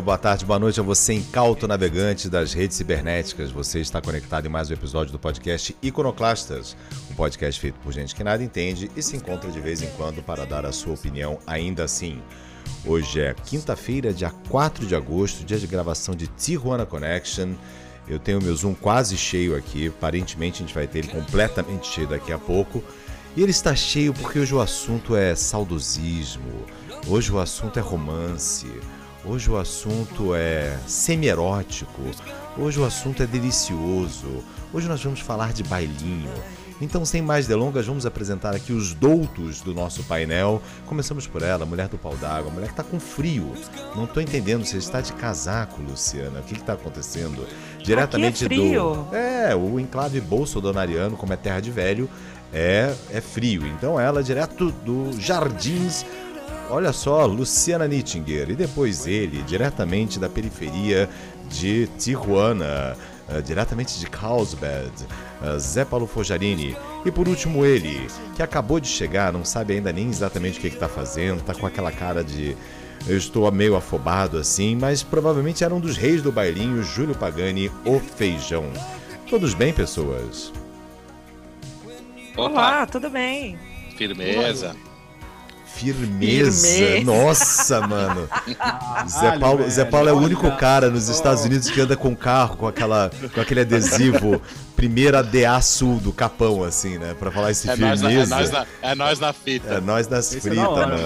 Dia, boa tarde, boa noite a você, incauto navegante das redes cibernéticas. Você está conectado em mais um episódio do podcast Iconoclastas, um podcast feito por gente que nada entende e se encontra de vez em quando para dar a sua opinião ainda assim. Hoje é quinta-feira, dia 4 de agosto, dia de gravação de Tijuana Connection. Eu tenho meu Zoom quase cheio aqui, aparentemente a gente vai ter ele completamente cheio daqui a pouco. E ele está cheio porque hoje o assunto é saudosismo, hoje o assunto é romance. Hoje o assunto é semi-erótico, hoje o assunto é delicioso, hoje nós vamos falar de bailinho. Então, sem mais delongas, vamos apresentar aqui os doutos do nosso painel. Começamos por ela, mulher do pau d'água, mulher que está com frio. Não estou entendendo, você está de casaco, Luciana. O que está acontecendo? Diretamente aqui é frio. do. É, o enclave bolsodonariano, como é terra de velho, é, é frio. Então, ela, direto do Jardins Olha só, Luciana Nittinger e depois ele, diretamente da periferia de Tijuana, uh, diretamente de Carlsbad, uh, Zé Paulo Fojarini. E por último ele, que acabou de chegar, não sabe ainda nem exatamente o que está fazendo, tá com aquela cara de eu estou meio afobado assim, mas provavelmente era um dos reis do bailinho, Júlio Pagani, o Feijão. Todos bem, pessoas? Olá, tudo bem? Firmeza. Firmeza. Firmeza. Nossa, mano. Zé Paulo, Zé Paulo é o único cara nos Estados Unidos que anda com carro com, aquela, com aquele adesivo primeira DA Sul do Capão, assim, né? Pra falar esse é firmeza. Nós na, é, nós na, é nós na fita. É nós nas fritas, é mano.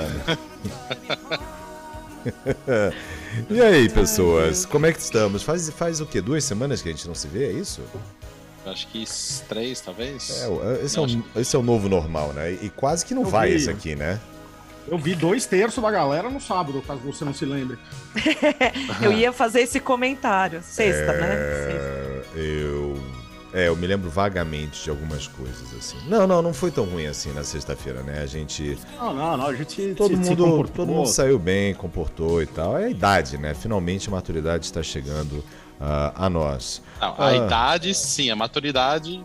e aí, pessoas? Como é que estamos? Faz, faz o quê? Duas semanas que a gente não se vê, é isso? Acho que três, talvez. É, esse, é, um, esse é o novo normal, né? E quase que não Eu vai vi. esse aqui, né? Eu vi dois terços da galera no sábado, caso você não se lembre. eu ia fazer esse comentário. Sexta, é... né? Sexta. Eu. É, eu me lembro vagamente de algumas coisas, assim. Não, não, não foi tão ruim assim na sexta-feira, né? A gente. Não, não, não, a gente. Todo, se, mundo, se todo mundo saiu bem, comportou e tal. É a idade, né? Finalmente a maturidade está chegando uh, a nós. Não, a uh... idade, sim, a maturidade,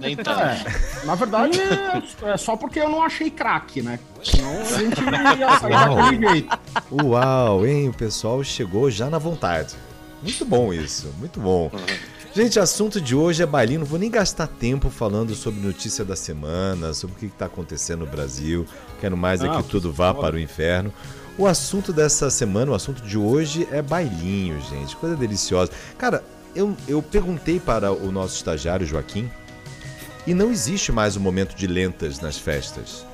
nem tanto. É, na verdade, é, é, só porque eu não achei craque, né? Senão a gente ia sair daquele jeito. Uau, hein? O pessoal chegou já na vontade. Muito bom isso, muito bom. Gente, assunto de hoje é bailinho. Não vou nem gastar tempo falando sobre notícia da semana, sobre o que está acontecendo no Brasil. Quero mais é que tudo vá para o inferno. O assunto dessa semana, o assunto de hoje é bailinho, gente. Coisa deliciosa. Cara, eu, eu perguntei para o nosso estagiário Joaquim e não existe mais o um momento de lentas nas festas.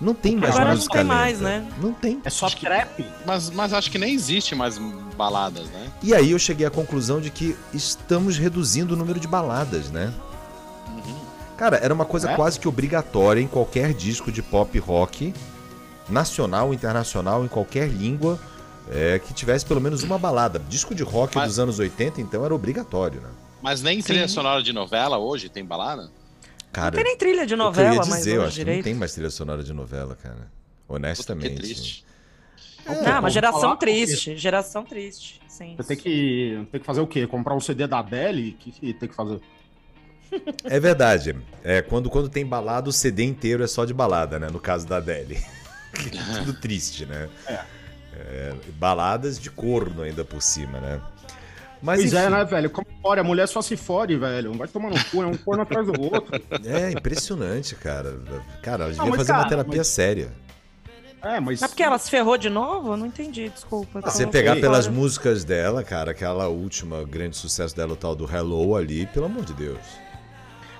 Não tem mais Agora música não tem mais, né? Não tem. É só trap. Mas, mas acho que nem existe mais baladas, né? E aí eu cheguei à conclusão de que estamos reduzindo o número de baladas, né? Uhum. Cara, era uma coisa é? quase que obrigatória em qualquer disco de pop rock nacional, internacional, em qualquer língua, é, que tivesse pelo menos uma balada. Disco de rock Mas... dos anos 80, então, era obrigatório, né? Mas nem Sim. trilha sonora de novela hoje tem balada? Cara, não tem nem trilha de novela, eu dizer, mas eu acho direito. que não tem mais trilha sonora de novela, cara. Honestamente. Que triste. É, não, uma geração triste, geração triste, sim. Você tem que, tem que fazer o quê? Comprar um CD da Adele? O que, que tem que fazer? É verdade. É, quando, quando tem balada, o CD inteiro é só de balada, né? No caso da Adele. Tudo triste, né? É. é. Baladas de corno ainda por cima, né? Mas, pois é, enfim. é, né, velho? Como fora, a mulher só se fode, velho. Não vai tomar no cu, é um corno atrás do outro. É, impressionante, cara. Cara, ela devia não, fazer cara, uma terapia mas... séria. É, mas. É porque ela se ferrou de novo? Eu não entendi, desculpa. Ah, você pegar pelas músicas dela, cara, aquela última grande sucesso dela, o tal do Hello ali, pelo amor de Deus.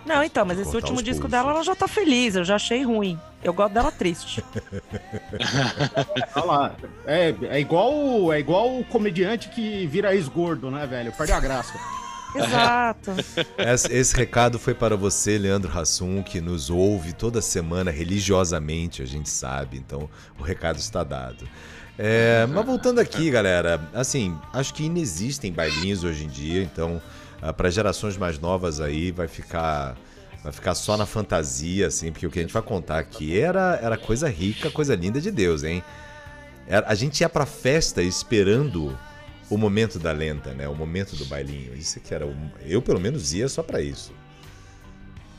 Não, então, mas esse último disco dela, ela já tá feliz, eu já achei ruim. Eu gosto dela triste. Olha lá, é, é, igual, é igual o comediante que vira ex-gordo, né, velho? Perde a graça. Exato. Esse, esse, recado foi para você, Leandro Hassum, que nos ouve toda semana religiosamente, a gente sabe. Então, o recado está dado. É, mas voltando aqui, galera, assim, acho que inexistem bailinhos hoje em dia, então, para gerações mais novas aí, vai ficar vai ficar só na fantasia, assim, porque o que a gente vai contar aqui era, era coisa rica, coisa linda de Deus, hein? A gente ia pra festa esperando o momento da lenta, né? O momento do bailinho. Isso que era. Eu, pelo menos, ia só para isso.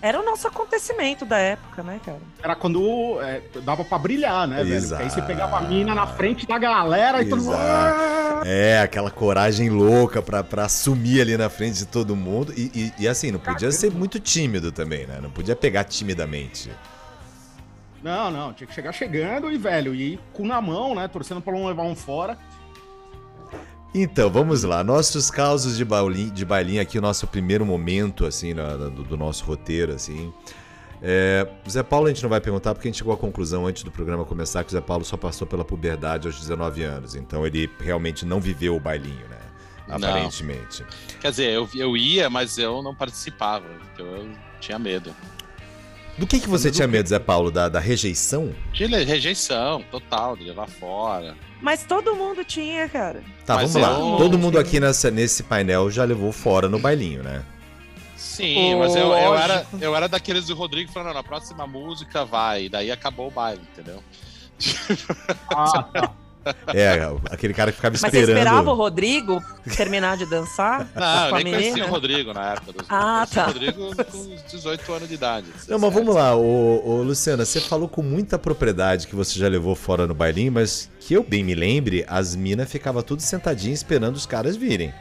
Era o nosso acontecimento da época, né, cara? Era quando é, dava para brilhar, né, velho? Aí você pegava a mina na frente da galera e todo mundo. É, aquela coragem louca pra, pra assumir ali na frente de todo mundo. E, e, e assim, não podia ser muito tímido também, né? Não podia pegar timidamente. Não, não, tinha que chegar chegando e, velho, e com na mão, né? Torcendo pra não levar um fora. Então, vamos lá. Nossos causos de bailinho, de bailinho aqui, o nosso primeiro momento, assim, do, do, nosso roteiro, assim. É, o Zé Paulo a gente não vai perguntar porque a gente chegou à conclusão antes do programa começar que o Zé Paulo só passou pela puberdade aos 19 anos. Então ele realmente não viveu o bailinho, né? Aparentemente. Não. Quer dizer, eu, eu ia, mas eu não participava, porque eu tinha medo. Do que, que você tinha medo, Zé Paulo? Da, da rejeição? De rejeição, total, de levar fora. Mas todo mundo tinha, cara. Tá, Mas vamos lá. Todo mundo aqui nessa, nesse painel já levou fora no bailinho, né? Sim, mas eu, eu, era, eu era daqueles do Rodrigo falando, na próxima música vai, e daí acabou o baile, entendeu? Ah, tá. É, aquele cara que ficava esperando. Mas você esperava o Rodrigo terminar de dançar? Não, eu nem menina? conhecia o Rodrigo na época. Dos... Ah, tá. o Rodrigo com 18 anos de idade. Não, mas vamos lá, ô, ô, Luciana, você falou com muita propriedade que você já levou fora no bailinho, mas que eu bem me lembre, as minas ficavam tudo sentadinhas esperando os caras virem.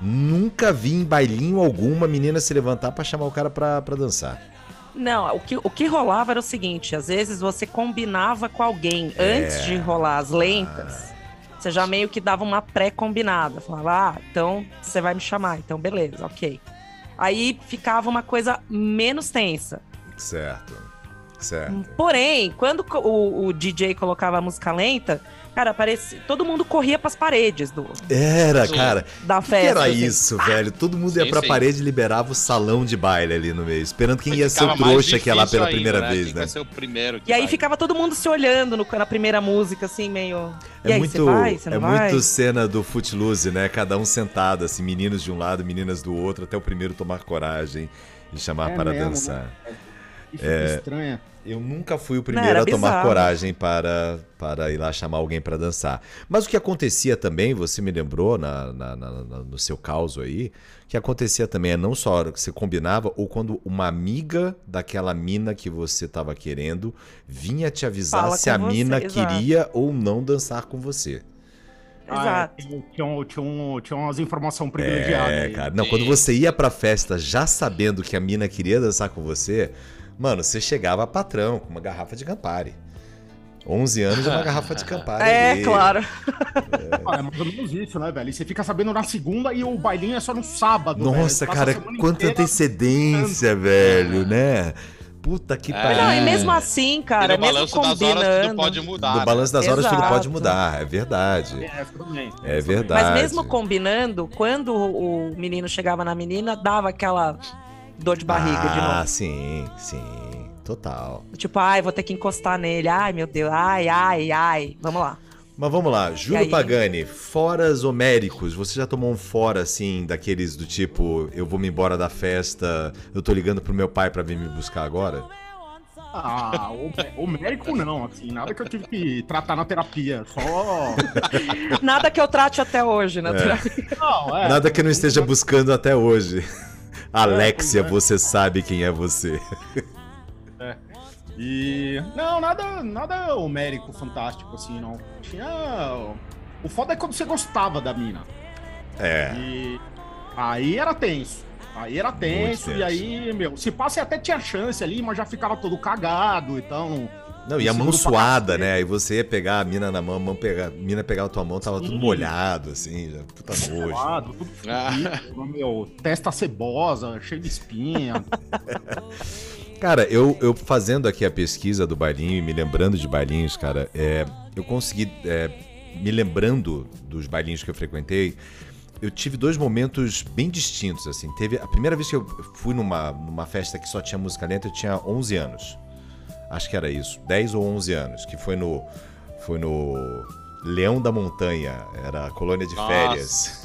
Nunca vi em bailinho alguma menina se levantar para chamar o cara pra, pra dançar. Não, o que, o que rolava era o seguinte: às vezes você combinava com alguém é. antes de rolar as lentas. Você já meio que dava uma pré-combinada. Falava, ah, então você vai me chamar. Então, beleza, ok. Aí ficava uma coisa menos tensa. Certo. Certo. Porém, quando o, o DJ colocava a música lenta, Cara, parecia. Todo mundo corria pras paredes do. Era, cara. Da festa. Que era assim. isso, velho. Todo mundo ia sim, pra sim. parede e liberava o salão de baile ali no meio, esperando quem ia ser o trouxa que ia lá pela ainda, primeira né? vez, quem né? Ia ser o primeiro e aí ficava todo mundo se olhando no, na primeira música, assim, meio. É aí, muito, vai, é vai? muito cena do Footloose, né? Cada um sentado, assim, meninos de um lado, meninas do outro, até o primeiro tomar coragem e chamar é para mesmo, dançar. Né? Que é, estranha. Eu nunca fui o primeiro Não, a tomar bizarro. coragem para, para ir lá chamar alguém para dançar. Mas o que acontecia também, você me lembrou na, na, na, no seu caos aí, que acontecia também é não só a hora que você combinava, ou quando uma amiga daquela mina que você estava querendo vinha te avisar Fala se a você, mina exato. queria ou não dançar com você. Ah, é, tinha, tinha, tinha, tinha umas informações privilegiadas. É, cara. Não, quando você ia pra festa já sabendo que a mina queria dançar com você, Mano, você chegava patrão com uma garrafa de Campari. 11 anos e uma garrafa de Campari. É, ali. claro. É. Ah, é mais ou menos isso, né, velho? E você fica sabendo na segunda e o bailinho é só no sábado. Nossa, cara, quanta antecedência, velho, né? Puta que é. pariu. Não, e mesmo assim, cara, e no mesmo balanço das horas tudo pode mudar. No né? balanço das horas tudo pode mudar, é verdade. É, é verdade. Mas mesmo combinando, quando o menino chegava na menina, dava aquela dor de barriga ah, de novo. Ah, sim, sim. Total. Tipo, ai, vou ter que encostar nele. Ai, meu Deus. Ai, ai, ai. Vamos lá. Mas vamos lá, Júlio Pagani, foras homéricos, você já tomou um fora assim, daqueles do tipo, eu vou me embora da festa, eu tô ligando pro meu pai para vir me buscar agora? Ah, homérico não, assim, nada que eu tive que tratar na terapia, só. nada que eu trate até hoje na é. terapia. Não, é, nada que eu não esteja buscando até hoje. Alexia, você sabe quem é você. É. E. Não, nada, nada homérico, fantástico, assim, não. Tinha. O foda é quando você gostava da mina. É. E aí era tenso. Aí era tenso, e aí, meu, se passa até tinha chance ali, mas já ficava todo cagado, então Não, e a mão suada, né? Aí você ia pegar a mina na mão, a mão pegar, a mina pegava a tua mão, tava Sim. tudo molhado, assim, já, puta nojo. Suado, tudo ah. meu, testa cebosa, cheio de espinha. Cara, eu, eu fazendo aqui a pesquisa do bailinho e me lembrando de bailinhos, cara, é, eu consegui, é, me lembrando dos bailinhos que eu frequentei, eu tive dois momentos bem distintos, assim. Teve a primeira vez que eu fui numa, numa festa que só tinha música lenta, eu tinha 11 anos. Acho que era isso, 10 ou 11 anos, que foi no foi no Leão da Montanha, era a colônia de Nossa. férias.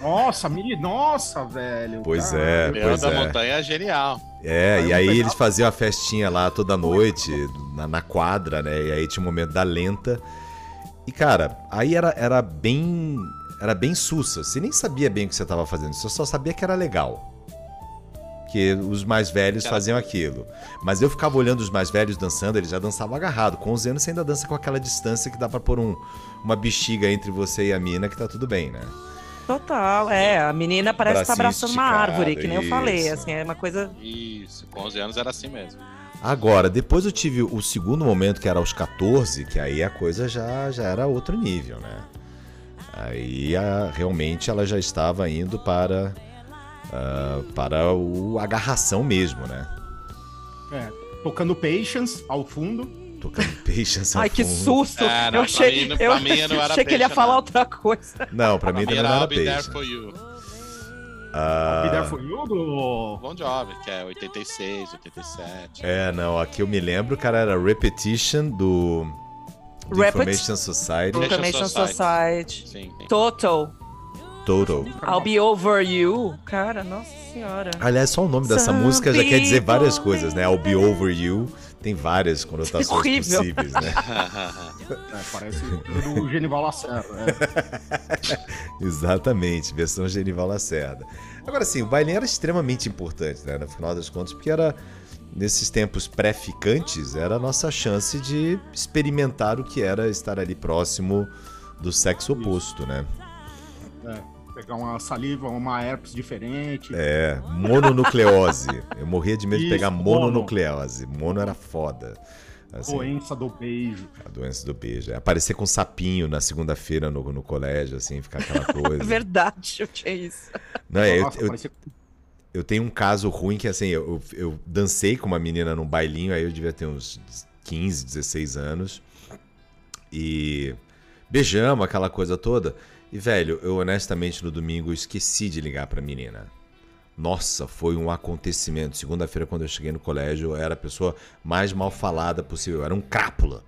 Nossa, me... nossa, velho. Pois cara. é, Leão pois da é. Montanha é genial. É, e aí eles faziam a festinha lá toda noite, na, na, quadra, né? E aí tinha o um momento da lenta. E, cara, aí era, era bem. Era bem sussa. Você nem sabia bem o que você estava fazendo, você só sabia que era legal. Que os mais velhos faziam aquilo. Mas eu ficava olhando os mais velhos dançando, eles já dançavam agarrado. Com 11 anos você ainda dança com aquela distância que dá pra pôr um, uma bexiga entre você e a mina, que tá tudo bem, né? Total, é. A menina parece estar tá abraçando uma árvore, que nem isso. eu falei. Assim, é uma coisa. Isso, com 11 anos era assim mesmo. Agora, depois eu tive o segundo momento, que era aos 14, que aí a coisa já, já era outro nível, né? Aí a, realmente ela já estava indo para, uh, para o agarração mesmo, né? É, tocando Patience ao fundo. Tocando Patience Ai, que susto! É, não, eu achei, mim, eu achei que ele ia falar outra coisa. Não, pra, pra mim também não era Patience. There for you. Uh... Be There For You do... Bom Job, que é 86, 87. É, não, aqui eu me lembro, cara, era Repetition do... do Information Society. Information Society. Sim, sim. Total. Total. I'll Be Over You. Cara, nossa senhora. Aliás, só o nome dessa Some música já quer dizer várias coisas, né? I'll Be Over You tem várias conotações Horrível. possíveis, né? é, parece o Genival Lacerda. É. Exatamente, versão Genival Lacerda. Agora sim, o baile era extremamente importante, né? No final das contas, porque era nesses tempos pré-ficantes, era a nossa chance de experimentar o que era estar ali próximo do sexo oposto, né? É pegar uma saliva, uma herpes diferente. É, mononucleose. Eu morria de medo Isso, de pegar mononucleose. Mono era foda. Assim, doença do beijo. A doença do beijo. É aparecer com um sapinho na segunda-feira no, no colégio, assim, ficar aquela coisa. Verdade, eu tinha isso. Não, é, Nossa, eu, eu, eu, tenho um caso ruim que, assim, eu, eu dancei com uma menina num bailinho, aí eu devia ter uns 15, 16 anos. E beijamos aquela coisa toda. E, velho, eu honestamente no domingo esqueci de ligar pra menina. Nossa, foi um acontecimento. Segunda-feira, quando eu cheguei no colégio, eu era a pessoa mais mal falada possível. Eu era um crápula.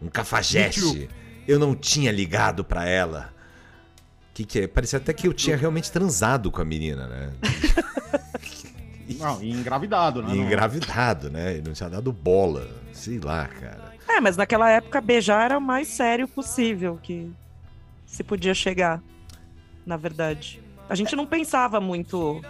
Um cafajeste. Eu não tinha ligado para ela. Que que é? Parecia até que eu tinha realmente transado com a menina, né? Não, e engravidado, né? E engravidado, né? E não tinha dado bola. Sei lá, cara. É, mas naquela época beijar era o mais sério possível. Que se podia chegar, na verdade. A gente não pensava muito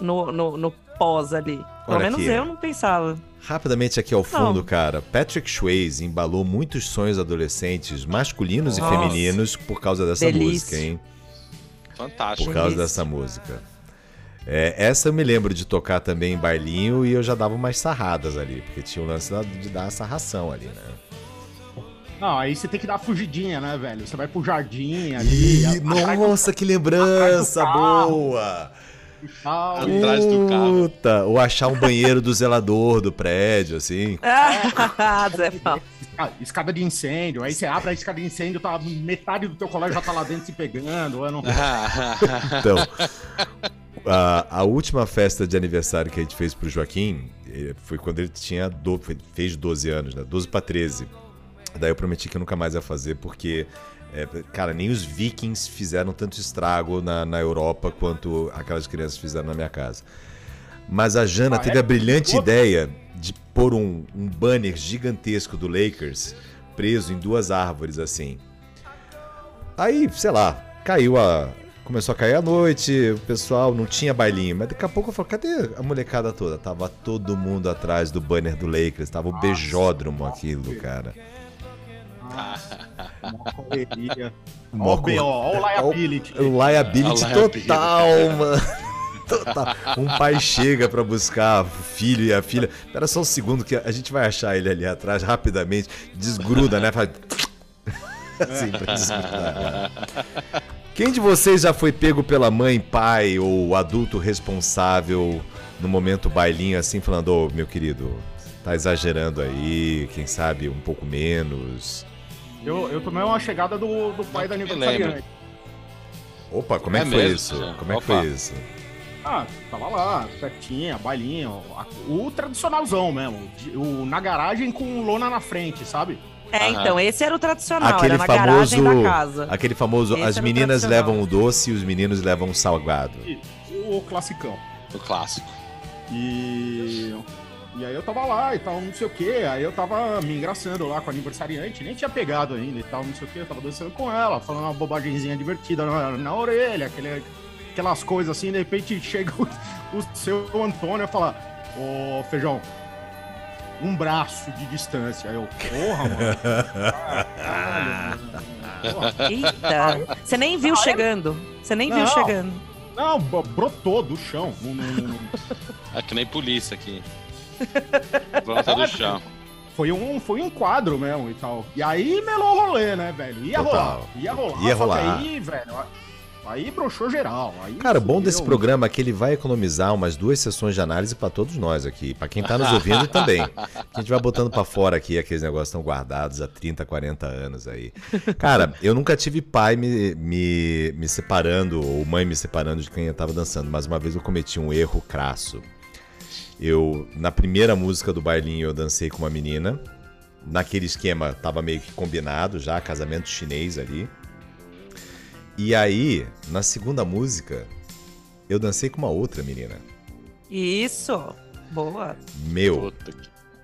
no, no, no pós ali. Pelo Olha menos aqui. eu não pensava. Rapidamente aqui ao fundo, não. cara. Patrick Swayze embalou muitos sonhos adolescentes, masculinos Nossa. e femininos, por causa dessa Delícia. música, hein? Fantástico. Por causa Delícia. dessa música. É, essa eu me lembro de tocar também em bailinho e eu já dava umas sarradas ali, porque tinha o lance de dar a sarração ali, né? Não, aí você tem que dar uma fugidinha, né, velho? Você vai pro jardim ali. Ih, nossa, do... que lembrança boa! Atrás do carro. Puta, ou achar um banheiro do zelador do prédio, assim. Ah, Zé Escada de incêndio, aí você abre a escada de incêndio, tá, metade do teu colégio já tá lá dentro se pegando. Não... então, a, a, última festa de aniversário que a gente fez pro Joaquim eh, foi quando ele tinha do, fez 12 anos, né? 12 para 13. Daí eu prometi que eu nunca mais ia fazer, porque, é, cara, nem os vikings fizeram tanto estrago na, na Europa quanto aquelas crianças fizeram na minha casa. Mas a Jana ah, teve é? a brilhante ideia de pôr um, um banner gigantesco do Lakers preso em duas árvores assim. Aí, sei lá, caiu a. Começou a cair a noite, o pessoal não tinha bailinho, mas daqui a pouco eu falei, cadê a molecada toda? Tava todo mundo atrás do banner do Lakers, tava o bejódromo aquilo, cara. Uma correria. Ó o liability. O liability total, mano. Total. Um pai chega para buscar o filho e a filha. Espera só um segundo que a gente vai achar ele ali atrás rapidamente. Desgruda, né? Faz... assim, pra desgrudar. Quem de vocês já foi pego pela mãe, pai ou adulto responsável no momento bailinho assim, falando, ô, oh, meu querido, tá exagerando aí, quem sabe um pouco menos? Eu, eu tomei uma chegada do, do pai da aniversariante. Opa, como é, é que foi isso? Como é que foi isso? Ah, tava lá, festinha, bailinho, o tradicionalzão mesmo, o, na garagem com lona na frente, sabe? É, então, esse era o tradicional, aquele era na famoso, garagem da casa. Aquele famoso, esse as meninas levam o doce e os meninos levam o salgado. O classicão. O clássico. E... E aí eu tava lá e tal, não sei o que. Aí eu tava me engraçando lá com a aniversariante, nem tinha pegado ainda e tal, não sei o que. Eu tava dançando com ela, falando uma bobagemzinha divertida na, na orelha, aquele, aquelas coisas assim. De repente chega o, o seu Antônio e fala: Ô feijão, um braço de distância. Aí eu, porra, mano. Caralho, Eita, você nem viu chegando. Você nem não, viu chegando. Não, brotou do chão. É que nem polícia aqui. Brota do chão. Foi um, foi um quadro mesmo e tal. E aí melou o rolê, né, velho? Ia Total. rolar. Ia rolar. Ia rolar. Aí, velho, Aí broxou geral. Aí Cara, o bom desse programa é que ele vai economizar umas duas sessões de análise para todos nós aqui. para quem tá nos ouvindo também. A gente vai botando para fora aqui aqueles negócios estão guardados há 30, 40 anos aí. Cara, eu nunca tive pai me, me, me separando, ou mãe me separando de quem eu tava dançando, mas uma vez eu cometi um erro crasso. Eu, na primeira música do bailinho, eu dancei com uma menina. Naquele esquema, tava meio que combinado já, casamento chinês ali. E aí, na segunda música, eu dancei com uma outra menina. Isso! Boa! Meu,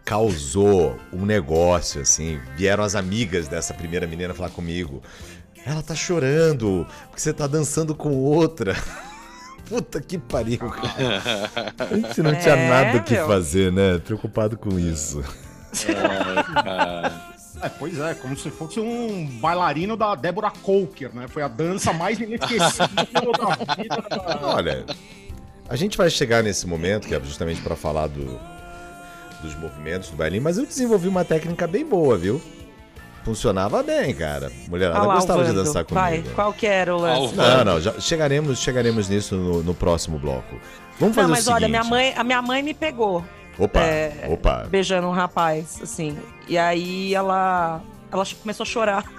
causou um negócio, assim. Vieram as amigas dessa primeira menina falar comigo. Ela tá chorando porque você tá dançando com outra. Puta que pariu, cara. A gente não é, tinha nada o que fazer, né? Preocupado com isso. É. É, pois é, como se fosse um bailarino da Débora Coker, né? Foi a dança mais inesquecível da vida. Olha, a gente vai chegar nesse momento, que é justamente para falar do, dos movimentos do bailinho, mas eu desenvolvi uma técnica bem boa, viu? Funcionava bem, cara. Mulherada ah gostava de dançar comigo. Vai, qual que era o lance? Não, não, já chegaremos, chegaremos nisso no, no próximo bloco. Vamos fazer não, mas o seguinte. olha, minha mãe, a minha mãe me pegou. Opa, é, opa. Beijando um rapaz, assim. E aí ela ela começou a chorar.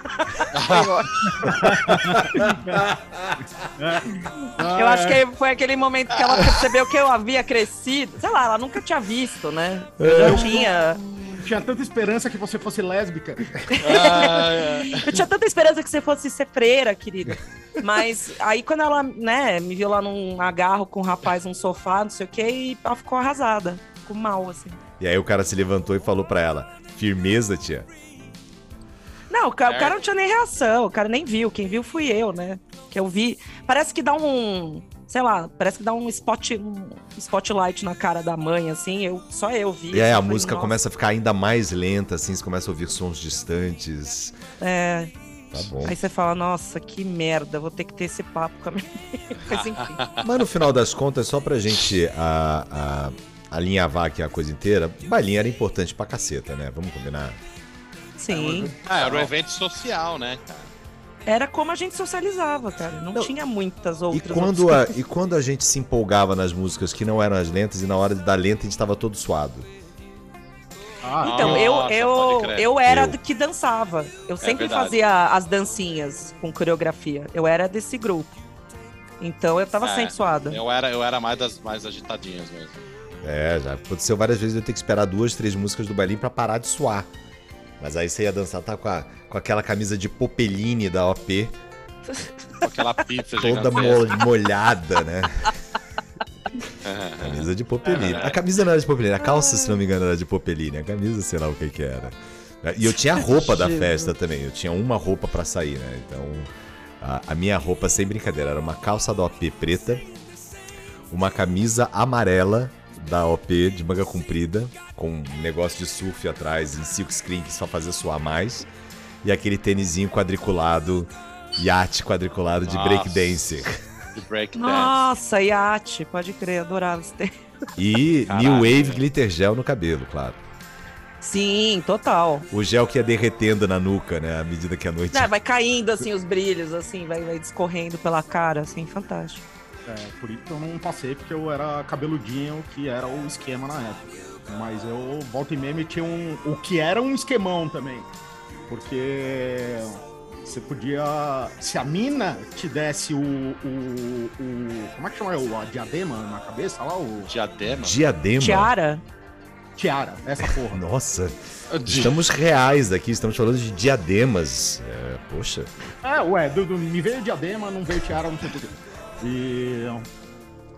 eu acho que foi aquele momento que ela percebeu que eu havia crescido. Sei lá, ela nunca tinha visto, né? Eu já tinha. Tinha tanta esperança que você fosse lésbica. eu tinha tanta esperança que você fosse ser freira, querida. Mas aí quando ela, né, me viu lá num agarro com um rapaz num sofá, não sei o que, e ela ficou arrasada ficou mal, assim. E aí o cara se levantou e falou pra ela: firmeza, tia. Não, o cara, é. o cara não tinha nem reação, o cara nem viu. Quem viu fui eu, né? Que eu vi. Parece que dá um. Sei lá, parece que dá um, spot, um spotlight na cara da mãe, assim. Eu, só eu vi. E aí a música nossa. começa a ficar ainda mais lenta, assim, você começa a ouvir sons distantes. É. Tá bom. Aí você fala, nossa, que merda, vou ter que ter esse papo com a minha Mas enfim. Mas no final das contas, só pra gente a, a alinhavar aqui a coisa inteira, bailinho era importante pra caceta, né? Vamos combinar? Sim. Ah, era um evento social, né, Era como a gente socializava, cara. Não, não. tinha muitas outras e quando a, E quando a gente se empolgava nas músicas que não eram as lentas e na hora da lenta a gente estava todo suado? Ah, então, nossa, eu, eu, eu era eu. que dançava. Eu é sempre fazia as dancinhas com coreografia. Eu era desse grupo. Então eu tava é, sempre suada. Eu era, eu era mais das mais agitadinhas mesmo. É, já aconteceu várias vezes eu ter que esperar duas, três músicas do bailinho para parar de suar. Mas aí você ia dançar, tá com, a, com aquela camisa de popeline da OP. Com aquela pizza Toda mo molhada, né? camisa de popeline. A camisa não era de popeline, a calça, se não me engano, era de popeline. A camisa, sei lá o que que era. E eu tinha a roupa da festa também. Eu tinha uma roupa para sair, né? Então, a, a minha roupa, sem brincadeira, era uma calça da OP preta, uma camisa amarela da OP de manga comprida, com um negócio de surf atrás em silk screen que só fazia suar mais, e aquele tênisinho quadriculado, iate quadriculado de breakdance. De break Nossa, iate, pode crer, adorava esse tempo. E Caraca, New Wave Glitter Gel no cabelo, claro. Sim, total. O gel que ia derretendo na nuca, né? À medida que a noite. É, vai caindo assim os brilhos, assim, vai, vai discorrendo pela cara, assim, fantástico. É, por isso eu não passei, porque eu era cabeludinho, que era o esquema na época. Mas eu, volta e meia, metia um. O que era um esquemão também. Porque você podia. Se a mina te desse o. o, o como é que chama? O, a diadema na cabeça lá? O... Diadema? Diadema. Tiara. Tiara, essa porra. Nossa. Estamos reais aqui, estamos falando de diademas. É, poxa. É, ué, do, do, me veio diadema, não veio tiara, não sei porquê. E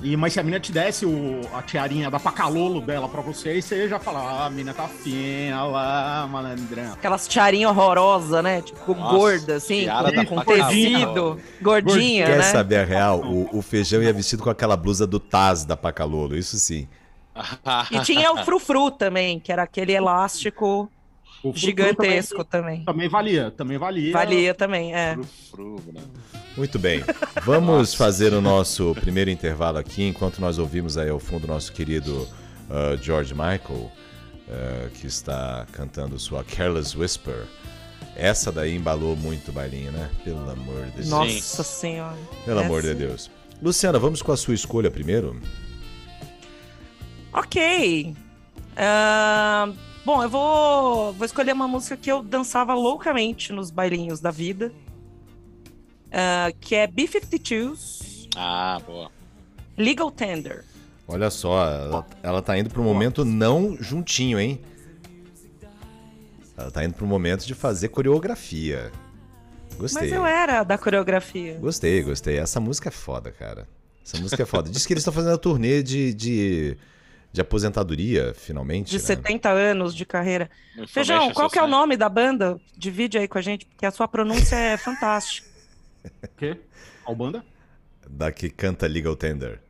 e, mas se a mina te desse o, a tiarinha da pacalolo dela pra você, você já fala, ah, a mina tá fina lá, malandrão. Aquelas tiarinhas horrorosas, né? Tipo, Nossa, gorda, assim, com, com tecido, gordinha, Quer né? saber a real? O, o, feijão ia vestido com aquela blusa do Taz da Pacalolo, isso sim. e tinha o frufru também, que era aquele elástico Gigantesco também, também, também. valia, também valia. Valia também, é. né? Muito bem. Vamos fazer o nosso primeiro intervalo aqui, enquanto nós ouvimos aí ao fundo nosso querido uh, George Michael, uh, que está cantando sua Careless Whisper. Essa daí embalou muito o bailinho, né? Pelo amor de Deus. Nossa Senhora. Pelo amor de Deus. Luciana, vamos com a sua escolha primeiro? Ok. Uh, Bom, eu vou, vou escolher uma música que eu dançava loucamente nos bailinhos da vida. Uh, que é B-52s. Ah, boa. Legal Tender. Olha só, ela, ela tá indo para um momento não juntinho, hein? Ela tá indo para um momento de fazer coreografia. Gostei. Mas eu era da coreografia. Gostei, gostei. Essa música é foda, cara. Essa música é foda. Diz que eles estão fazendo a turnê de, de de aposentadoria, finalmente. De né? 70 anos de carreira. Feijão, qual que é o nome da banda? Divide aí com a gente, porque a sua pronúncia é fantástica. O quê? Qual banda? Da que canta Legal Tender.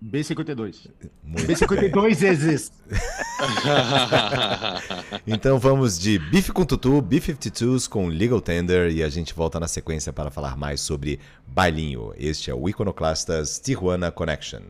B52. Muito B52 existe. então vamos de Beef com Tutu, B52s com Legal Tender e a gente volta na sequência para falar mais sobre bailinho. Este é o Iconoclastas Tijuana Connection.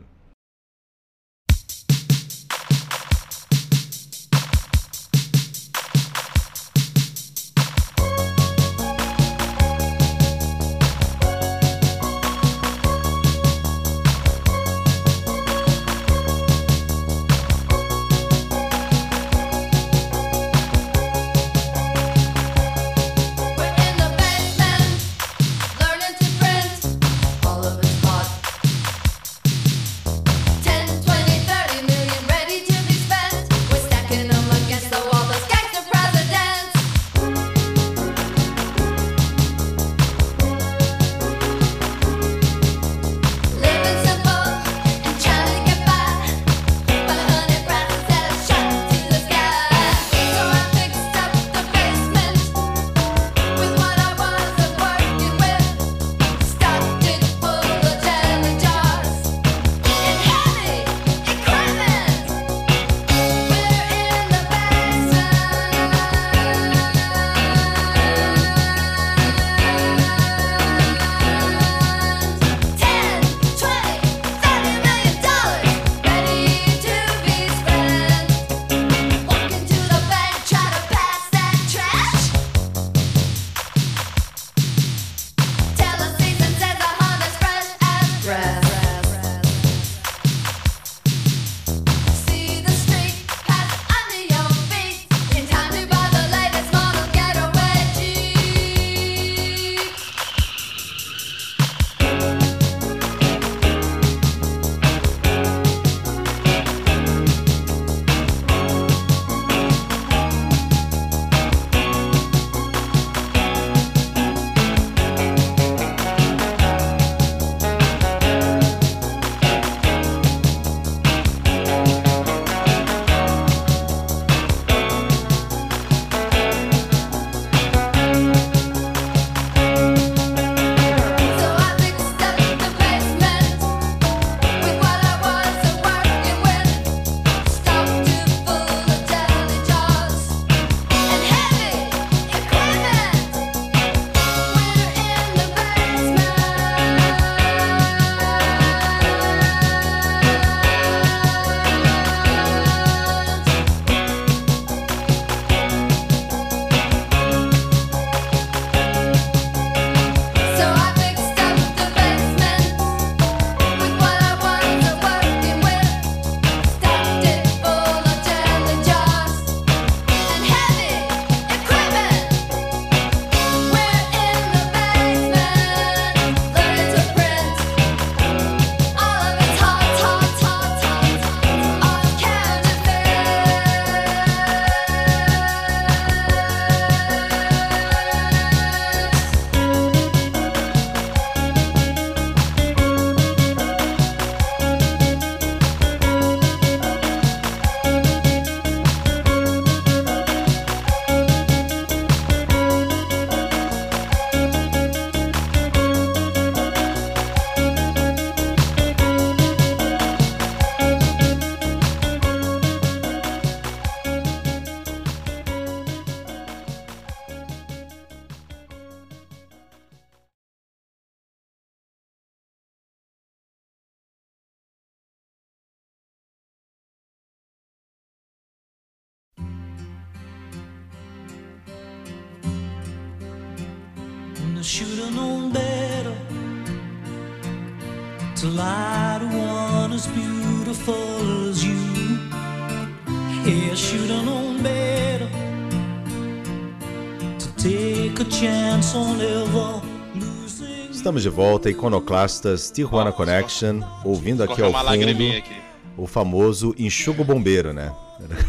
Estamos de volta, Iconoclastas, Tijuana Connection, ouvindo aqui ao fundo aqui. o famoso Enxugo Bombeiro, né?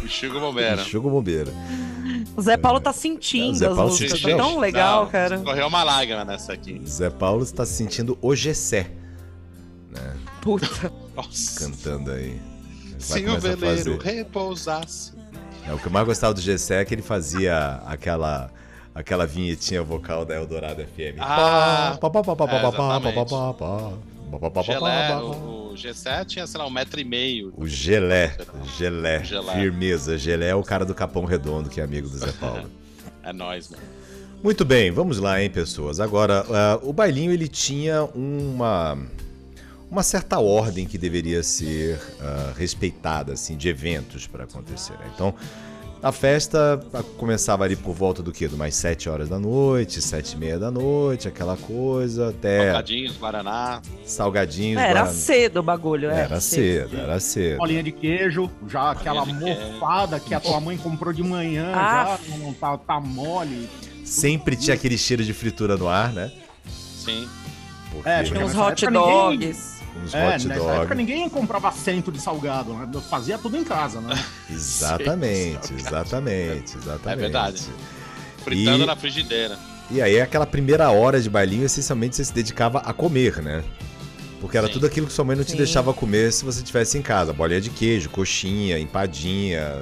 Chico Bombeiro. Enxugo Bombeiro. O Zé Paulo tá sentindo Zé as Paulo músicas. sentiu. Tá tão legal, Não, cara. Correu uma lágrima nessa aqui. Zé Paulo está se sentindo o Gessé Puta. Nossa. cantando aí. Vai Se o veleiro repousasse. É, o que eu mais gostava do Gessé é que ele fazia aquela aquela vinhetinha vocal da Eldorado FM. Ah, Pá, pá, pá, pá, pá, é, pá, pá, exatamente. pá, pá, pá. Pá, pá, pá, pá, Gelé, o, o G7 tinha, sei lá, um metro e meio. O Gelé, Gelé, firmeza. Gelé é o cara do Capão Redondo, que é amigo do Zé Paulo. É nóis, mano. Muito bem, vamos lá, hein, pessoas. Agora, ah, o bailinho ele tinha uma uma certa ordem que deveria ser ah, respeitada, assim, de eventos para acontecer. né? Então, a festa começava ali por volta do quê? Do mais sete horas da noite, sete e meia da noite, aquela coisa, até Salgadinhos, Guaraná. salgadinhos. Era Guaraná. cedo o bagulho. é, Era cedo, era cedo. Bolinha de queijo, já aquela queijo. mofada que a tua mãe comprou de manhã, Ah. já não tá, tá mole. Sempre tinha aquele cheiro de fritura no ar, né? Sim. Porque É, Tinha uns hot época ninguém- dogs. Uns É, hot nessa época ninguém comprava cento de salgado, né? Fazia tudo em casa, né? Exatamente, Sim, exatamente, exatamente. É verdade. Fritando E- na frigideira. E aí, aquela primeira hora de bailinho, essencialmente você se dedicava a comer, né? Porque era Sim. tudo aquilo que sua mãe não te Sim. deixava comer se você estivesse em casa. Bolinha de queijo, coxinha, empadinha.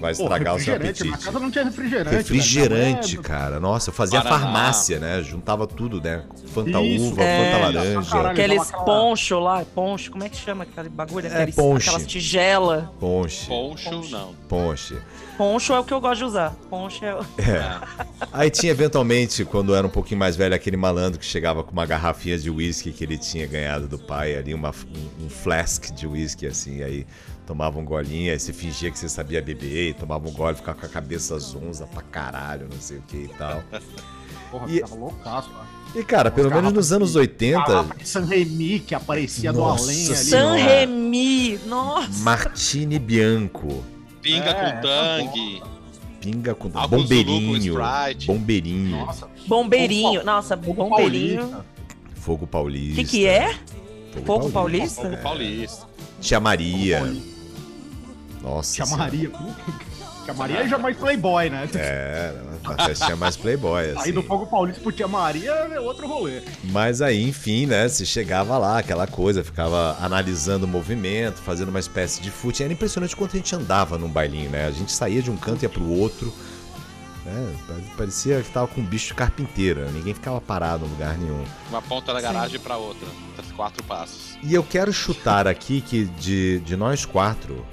Vai Pô, estragar o seu apetite. Na casa não tinha refrigerante. Refrigerante, né? cara. Nossa, eu fazia Guaraná. farmácia, né? Juntava tudo, né? Fanta Isso, uva, é. Fanta laranja, Caralho. Aqueles aquela- poncho lá, poncho, como é que chama aquele bagulho? É, Aqueles, ponche. aquelas tigela. ponche, Poncho, Poncho. não. ponche. Poncho é o que eu gosto de usar. Poncho é o... É. Aí tinha eventualmente, quando eu era um pouquinho mais velho, aquele malandro que chegava com uma garrafinha de uísque que ele tinha ganhado do pai, ali uma, um, um flask de uísque, assim, aí tomava um golinho, aí você fingia que você sabia beber, e tomava um gole, ficava com a cabeça zonza pra caralho, não sei o que e tal. Porra, E- tava loucaço, cara. E cara, pelo menos nos anos 80, Garrafa de San Remi que aparecia Nossa do além ali. San Remi, nossa. Martini Bianco, Pinga É, com tangue. pinga com Álcool bombeirinho, bombeirinho, Nossa, Bombeirinho, nossa, fogo bombeirinho. paulista. fogo O paulista. que que é? Fogo, Fogo paulista. paulista? Fogo paulista. Tia Maria. Nossa Tia Senhora. Maria. Tia Maria é já mais playboy, né? É, a festinha mais playboy, assim. Aí do Fogo Paulista pro Tia Maria é outro rolê. Mas aí, enfim, né, se chegava lá, aquela coisa, ficava analisando o movimento, fazendo uma espécie de fute. Era impressionante quanto a gente andava num bailinho, né? A gente saía de um canto e ia pro outro. né? Parecia que tava com um bicho de carpinteira. Ninguém ficava parado em lugar nenhum. Uma ponta da garagem pra outra. Quatro passos. E eu quero chutar aqui que de, de nós quatro,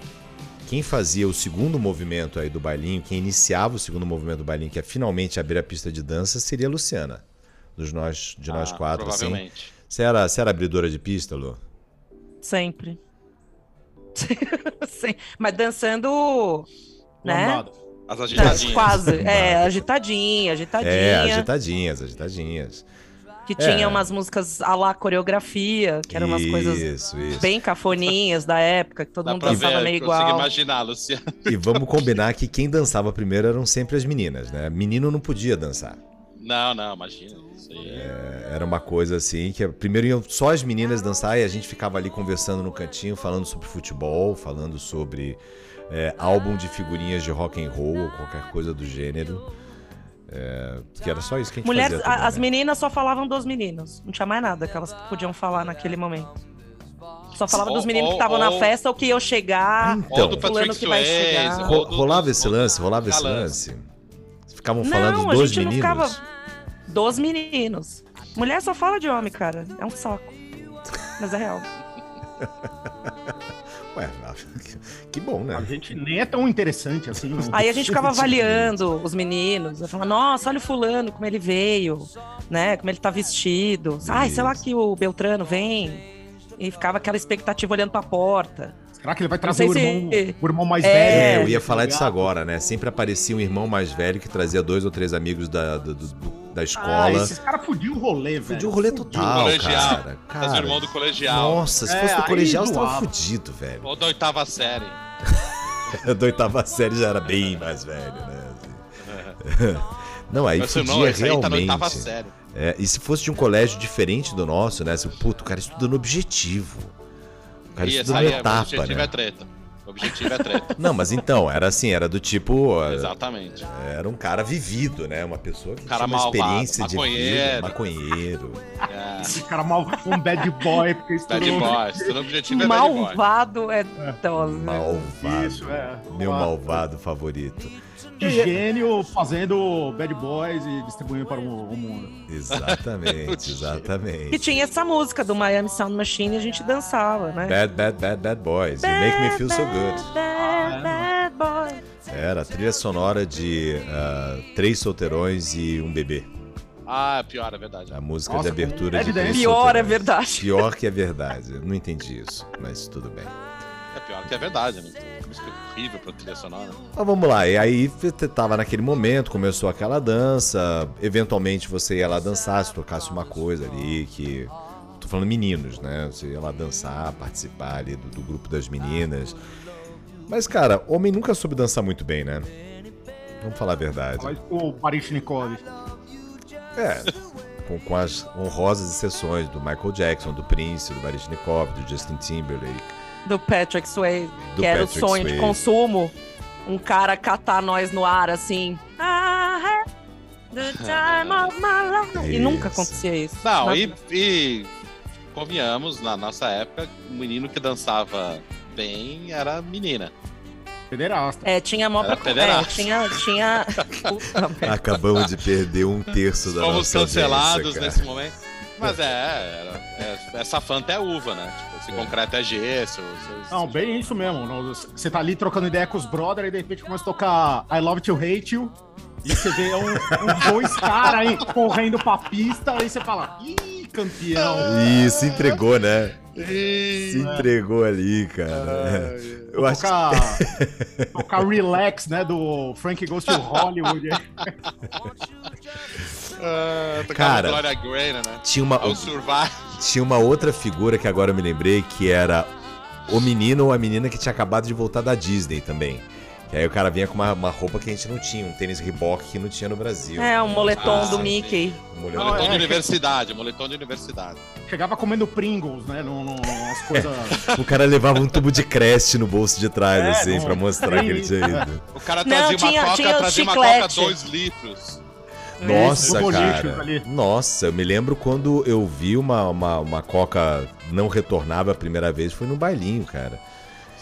quem fazia o segundo movimento aí do bailinho, quem iniciava o segundo movimento do bailinho, que é finalmente abrir a pista de dança, seria a Luciana. Dos nós, de nós Ah, quatro, assim. Provavelmente. Você era, você era abridora de pista, Lu? Sempre. Sim, Mas dançando, né? As Não, agitadinhas. Quase. É, agitadinha, agitadinha. É, agitadinhas, agitadinhas. Que É. tinha umas músicas à la coreografia, que eram umas coisas Isso, isso. bem cafoninhas da época, que todo Dá mundo pra dançava ver, meio consigo igual. imaginar, Luciano. E vamos combinar que quem dançava primeiro eram sempre as meninas, né? Menino não podia dançar. Não, não, imagina. Isso aí. É, Era uma coisa assim que primeiro iam só as meninas dançar e a gente ficava ali conversando no cantinho, falando sobre futebol, falando sobre é, álbum de figurinhas de rock and roll ou qualquer coisa do gênero. É, que era só isso que a gente Mulheres, fazia. também, as né? meninas só falavam dos meninos. Não tinha mais nada que elas podiam falar naquele momento. Só falava dos Ou- meninos que estavam na festa ou que iam chegar. Então. Ou do fulano que vai chegar. Ro- rolava esse lance, rolava esse lance. Ficavam Não, falando a dos gente não meninos. ficava- Dos meninos. Mulher só fala de homem, cara. É um saco. Mas é real. Ué, que bom, A né? gente nem é tão interessante assim. não. Aí a gente ficava avaliando os meninos. Eu falava, nossa, olha o fulano, como ele veio, né? Como ele tá vestido. Ai, sei lá que o Beltrano vem. E ficava aquela expectativa olhando pra porta. Será que ele vai trazer o se- irmão, o irmão mais É, velho? É, eu ia falar disso agora, né? Sempre aparecia um irmão mais velho que trazia dois ou três amigos da, do- do- da Ah, escola. esses caras fudiam o rolê, velho. Fudiu o rolê total, colegial. cara. Fazer o cara. irmão do colegial. Nossa, se É, fosse do aí colegial, você tava fudido, velho. Ou da oitava série. da oitava série já era bem mais velho, né? assim. Não, aí irmão, fudia esse aí tá na realmente. série. É, e se fosse de um colégio diferente do nosso, né? Assim, puto, o cara estuda no objetivo. O cara E estuda aí, é, o etapa, objetivo né? é treta. O objetivo é treta. Não, mas então, era assim, era do tipo. eh, Exatamente. Era um cara vivido, né? Uma pessoa que Cara tinha uma malvado, experiência de vida, maconheiro. maconheiro. É. Esse cara mal, um bad boy, porque Bad estourou. boy. O objetivo é bad boy. Malvado é dose. Malvado. Isso, é. Meu malvado favorito. De gênio fazendo bad boys e distribuindo para o, o mundo. Exatamente, E exatamente. tinha essa música do Miami Sound Machine e a gente dançava, né? Bad, bad, bad, bad boys. You make me feel so good. Bad, bad boy. Era a trilha sonora de ah, Três Solteirões e um Bebê. Ah, pior, é verdade. A música Nossa, de abertura com de Três. Pior é Solteirões. verdade. Pior que é verdade. Eu não entendi isso, mas tudo bem. Pior que é verdade, né? Música horrível pra trilha sonora. Mas vamos lá, e aí você tava naquele momento, começou aquela dança, eventualmente você ia lá dançar, se tocasse uma coisa ali que. Tô falando meninos, né? Você ia lá dançar, participar ali do, do grupo das meninas. Mas, cara, homem nunca soube dançar muito bem, né? Vamos falar a verdade. Mas o Parishnikov. É. Com, com as honrosas exceções do Michael Jackson, do Prince, do Baryshnikov, do Justin Timberlake. Do Patrick Swayze, Do que era Patrick o sonho de Swayze. consumo. Um cara catar nós no ar assim. The time of my life. E nunca acontecia isso. Não, e, e convenhamos, na nossa época, o menino que dançava bem era menina. Federasta. É, tinha mó Era pra... É, pederasta. tinha... tinha... Acabamos de perder um terço da Fomos nossa cancelados audiência, cara. nesse momento. Mas é, era, é, essa fanta é uva, né? Tipo, esse concreto é gesso. Não, bem isso mesmo. Você tá ali trocando ideia com os brothers e de repente começa a tocar I Love to Hate You. E você vê um, um dois caras aí correndo pra pista, aí você fala, ih, campeão. Isso, entregou, né? Se entregou ali, cara. Eu acho que Tocar, tocar Relax, né, do Frank Goes to Hollywood. Tocava Cara. Gloria Gaynor, né? tinha uma, tinha uma outra figura que agora eu me lembrei, que era o menino ou a menina que tinha acabado de voltar da Disney também. E aí o cara vinha com uma, uma roupa que a gente não tinha, um tênis Reebok que não tinha no Brasil. É, um moletom Ah, do. Mickey. Um molhão- Não, Moletom é, de universidade, moletom de universidade. Chegava comendo Pringles, né, no, no, as coisas... O cara levava um tubo de Crest no bolso de trás, É, assim, não, pra mostrar que ele tinha ido. O cara Não, trazia tinha- uma coca, trazia uma coca 2 litros. Nossa, Isso, cara. Nossa, eu me lembro quando eu vi uma, uma, uma coca não retornável a primeira vez, foi num bailinho, cara.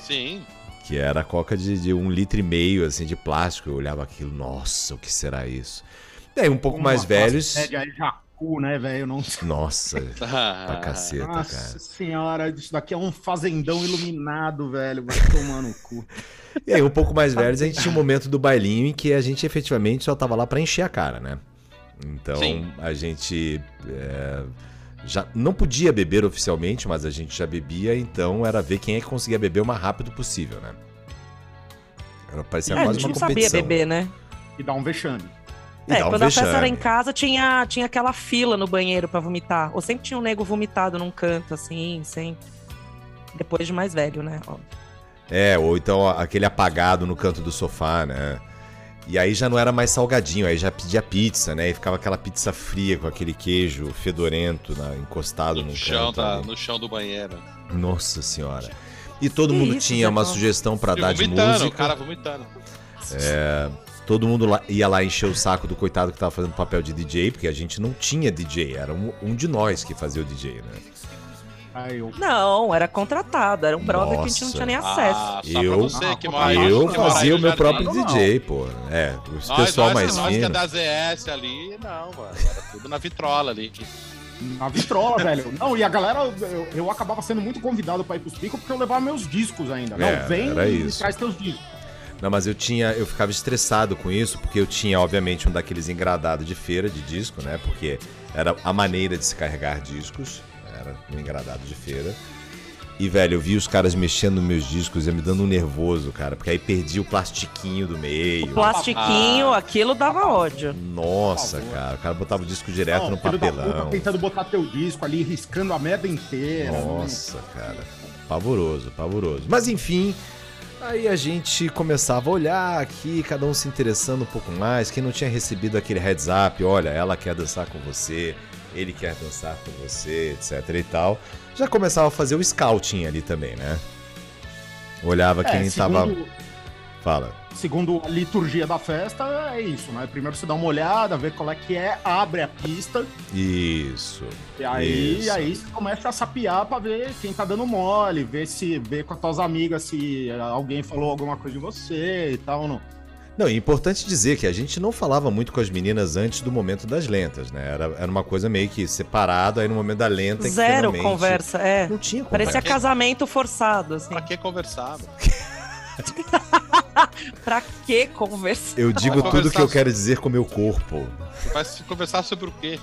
Sim. Que era a coca de, de um litro e meio, assim, de plástico. Eu olhava aquilo, nossa, o que será isso? E aí, um pouco mais velhos. média Jacu, né, velho? Não... Nossa, pra caceta, Nossa cara. senhora, isso daqui é um fazendão iluminado, velho. Vai tomar no cu. E aí, um pouco mais velhos, a gente tinha um momento do bailinho em que a gente efetivamente só tava lá pra encher a cara, né? Então, Sim. a gente é, já não podia beber oficialmente, mas a gente já bebia, então era ver quem é que conseguia beber o mais rápido possível, né? Era, parecia É, a quase gente uma não sabia competição. beber, né? E dá um vexame. E É, um quando a festa era em vexame. casa, tinha, tinha aquela fila no banheiro pra vomitar. Ou sempre tinha um nego vomitado num canto, assim, sempre. Depois de mais velho, né? Óbvio. É, ou então aquele apagado no canto do sofá, né? E aí já não era mais salgadinho, aí já pedia pizza, né? E ficava aquela pizza fria com aquele queijo fedorento na- encostado no, No chão, canto. da, no chão do banheiro. Nossa senhora. E todo Que mundo isso, tinha uma sugestão pra E dar de música. o cara vomitando. Todo mundo lá- ia lá encher o saco do coitado que tava fazendo papel de DJ, porque a gente não tinha DJ, era um, um de nós que fazia o DJ, né? Eu. Não, era contratado, era um brother que a gente não Nossa. tinha nem acesso. Ah, Eu- você que mora Eu que fazia o meu Jardim. próprio Não, DJ, pô. É, o pessoal nós, mais nós que é fino. da ZS ali, não, mano. Era tudo na vitrola ali. Na vitrola, velho. Não, e a galera, eu, eu acabava sendo muito convidado pra ir pros picos porque eu levava meus discos ainda. Não, É, vem era e isso. traz teus discos. Não, mas eu tinha, eu ficava estressado com isso, porque eu tinha, obviamente, um daqueles engradados de feira de disco, né? Porque era a maneira de se carregar discos, era um engradado de feira. E, velho, eu vi os caras mexendo nos meus discos e me dando um nervoso, cara. Porque aí perdi o plastiquinho do meio. O plastiquinho, aquilo dava ódio. Nossa, cara. O cara botava o disco direto Não, no papelão. puta tentando botar teu disco ali, riscando a merda inteira. Nossa, cara. Pavoroso, pavoroso. Mas enfim, aí a gente começava a olhar aqui, cada um se interessando um pouco mais. Quem não tinha recebido aquele heads up, olha, ela quer dançar com você, ele quer dançar com você, etc e tal. Já começava a fazer o scouting ali também, né? Olhava É, quem tava. segundo, Fala. segundo a liturgia da festa, é isso, né? Primeiro você dá uma olhada, vê qual é que é, abre a pista, Isso. e aí, Isso. aí você começa a sapear pra ver quem tá dando mole, ver se vê com as tuas amigas se alguém falou alguma coisa de você e tal. Não. Não, é importante dizer que a gente não falava muito com as meninas antes do momento das lentas, né? Era, era uma coisa meio que separado, aí no momento da lenta. que Zero finalmente- conversa, é. Não tinha conversa. Parecia casamento forçado, assim. Pra que conversar? Pra que conversar? Eu digo Vai tudo que eu quero dizer com o meu corpo. Vai se conversar sobre o quê?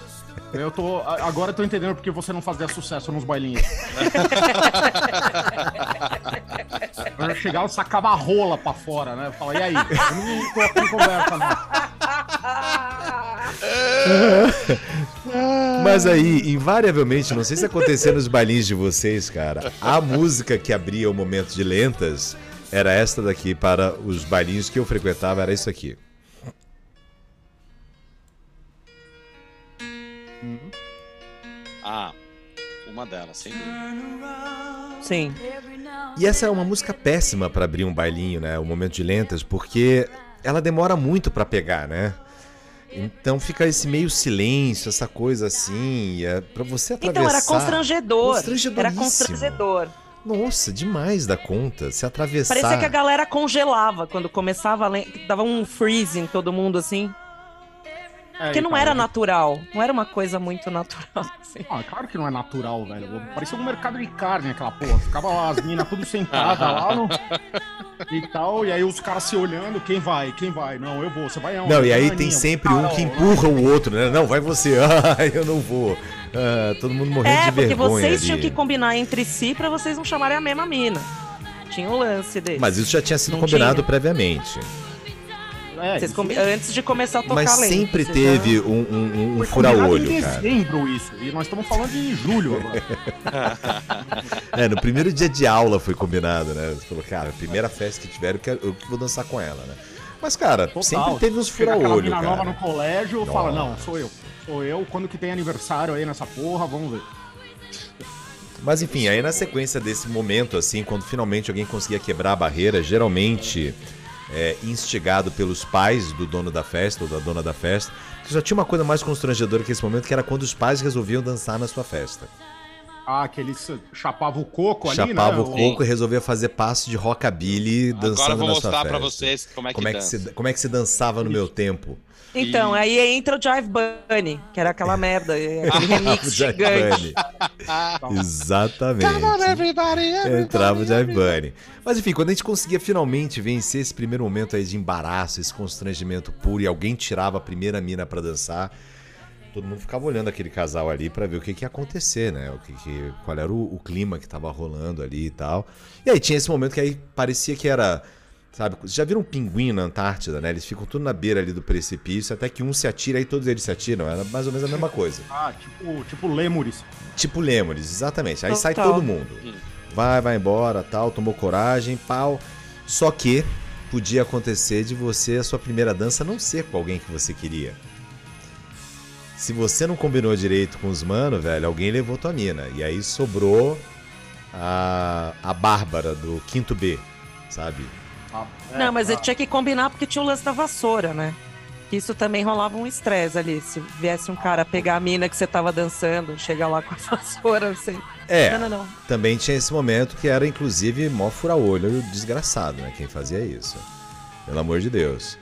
Eu tô. Agora eu tô entendendo porque você não fazia sucesso nos bailinhos. Eu chegava e sacava a rola pra fora, né? Fala, e aí? Eu não tô aqui em conversa, não. Mas aí, invariavelmente, não sei se acontecia nos bailinhos de vocês, cara, a música que abria o momento de lentas era esta daqui para os bailinhos que eu frequentava, era isso aqui. Ah, uma delas, sem dúvida. Sim. E essa é uma música péssima para abrir um bailinho, né? O momento de lentas, porque ela demora muito para pegar, né? Então fica esse meio silêncio, essa coisa assim, é para você atravessar. Então, era constrangedor. Era constrangedor. Nossa, demais da conta. Se atravessar. Parecia que a galera congelava quando começava a Dava um freeze em todo mundo, assim. É, Porque não então, era natural. Não era uma coisa muito natural, assim. Ah, claro que não é natural, velho. Parecia um mercado de carne aquela porra. Ficava lá as minas tudo sentadas lá no... e tal. E aí os caras se olhando, quem vai? Quem vai? Não, eu vou. Você vai aonde? Não, e aí tem sempre um que empurra o outro, né? Não, vai você. Ah, eu não vou. Ah, todo mundo morrendo É, de porque vergonha vocês ali. tinham que combinar entre si pra vocês não chamarem a mesma mina. Tinha o lance desse. Mas isso já tinha sido Não combinado tinha. previamente. É, Vocês combi- Antes de começar a tocar Mas lento, sempre teve já- um, um, um fura-olho, combinado em cara. dezembro isso. E nós estamos falando de julho agora. É, no primeiro dia de aula foi combinado, né? Você falou, cara, primeira festa que tiver, eu, quero, eu que vou dançar com ela, né? Mas, cara, Total. sempre teve uns fura-olho, mina nova no cara. colégio, fala, Nossa. não, sou eu. Sou eu. Quando que tem aniversário aí nessa porra, vamos ver. Mas enfim, aí na sequência desse momento, assim, quando finalmente alguém conseguia quebrar a barreira, geralmente é, instigado pelos pais do dono da festa ou da dona da festa, que só tinha uma coisa mais constrangedora que esse momento, que era quando os pais resolviam dançar na sua festa. Ah, que eles chapavam o coco ali, Chapava né? o coco e resolvia fazer passo de rockabilly dançando Agora eu vou na sua mostrar festa. pra vocês como é que Como é que, dança. se, como é que se dançava no meu tempo? Então, aí entra o Jive Bunny, que era aquela merda, aquele remix O Jive gigante. Bunny. Exatamente. Entrava o Jive Bunny. Mas enfim, quando a gente conseguia finalmente vencer esse primeiro momento aí de embaraço, esse constrangimento puro, e alguém tirava a primeira mina pra dançar, todo mundo ficava olhando aquele casal ali pra ver o que, que ia acontecer, né? O que, que- qual era o, o clima que tava rolando ali e tal. E aí tinha esse momento que aí parecia que era. Sabe, vocês já viram um pinguim na Antártida, né? Eles ficam tudo na beira ali do precipício, até que um se atira e todos eles se atiram. Era mais ou menos a mesma coisa. Ah, tipo, tipo Lemures. Tipo Lemures, exatamente. Aí sai todo mundo. Vai, vai embora, tal, tomou coragem, pau. Só que podia acontecer de você, a sua primeira dança, não ser com alguém que você queria. Se você não combinou direito com os mano, velho, alguém levou tua mina. E aí sobrou a, a Bárbara do quinto B, sabe? Ah, é, Não, mas ah, eu tinha que combinar porque tinha o lance da vassoura, né? Que Isso também rolava um estresse ali. Se viesse um cara pegar a mina que você tava dançando, chegar lá com a vassoura, assim. É, Não, não, não. também tinha esse momento que era inclusive mó fura-olho desgraçado, né? Quem fazia isso. Pelo amor de Deus.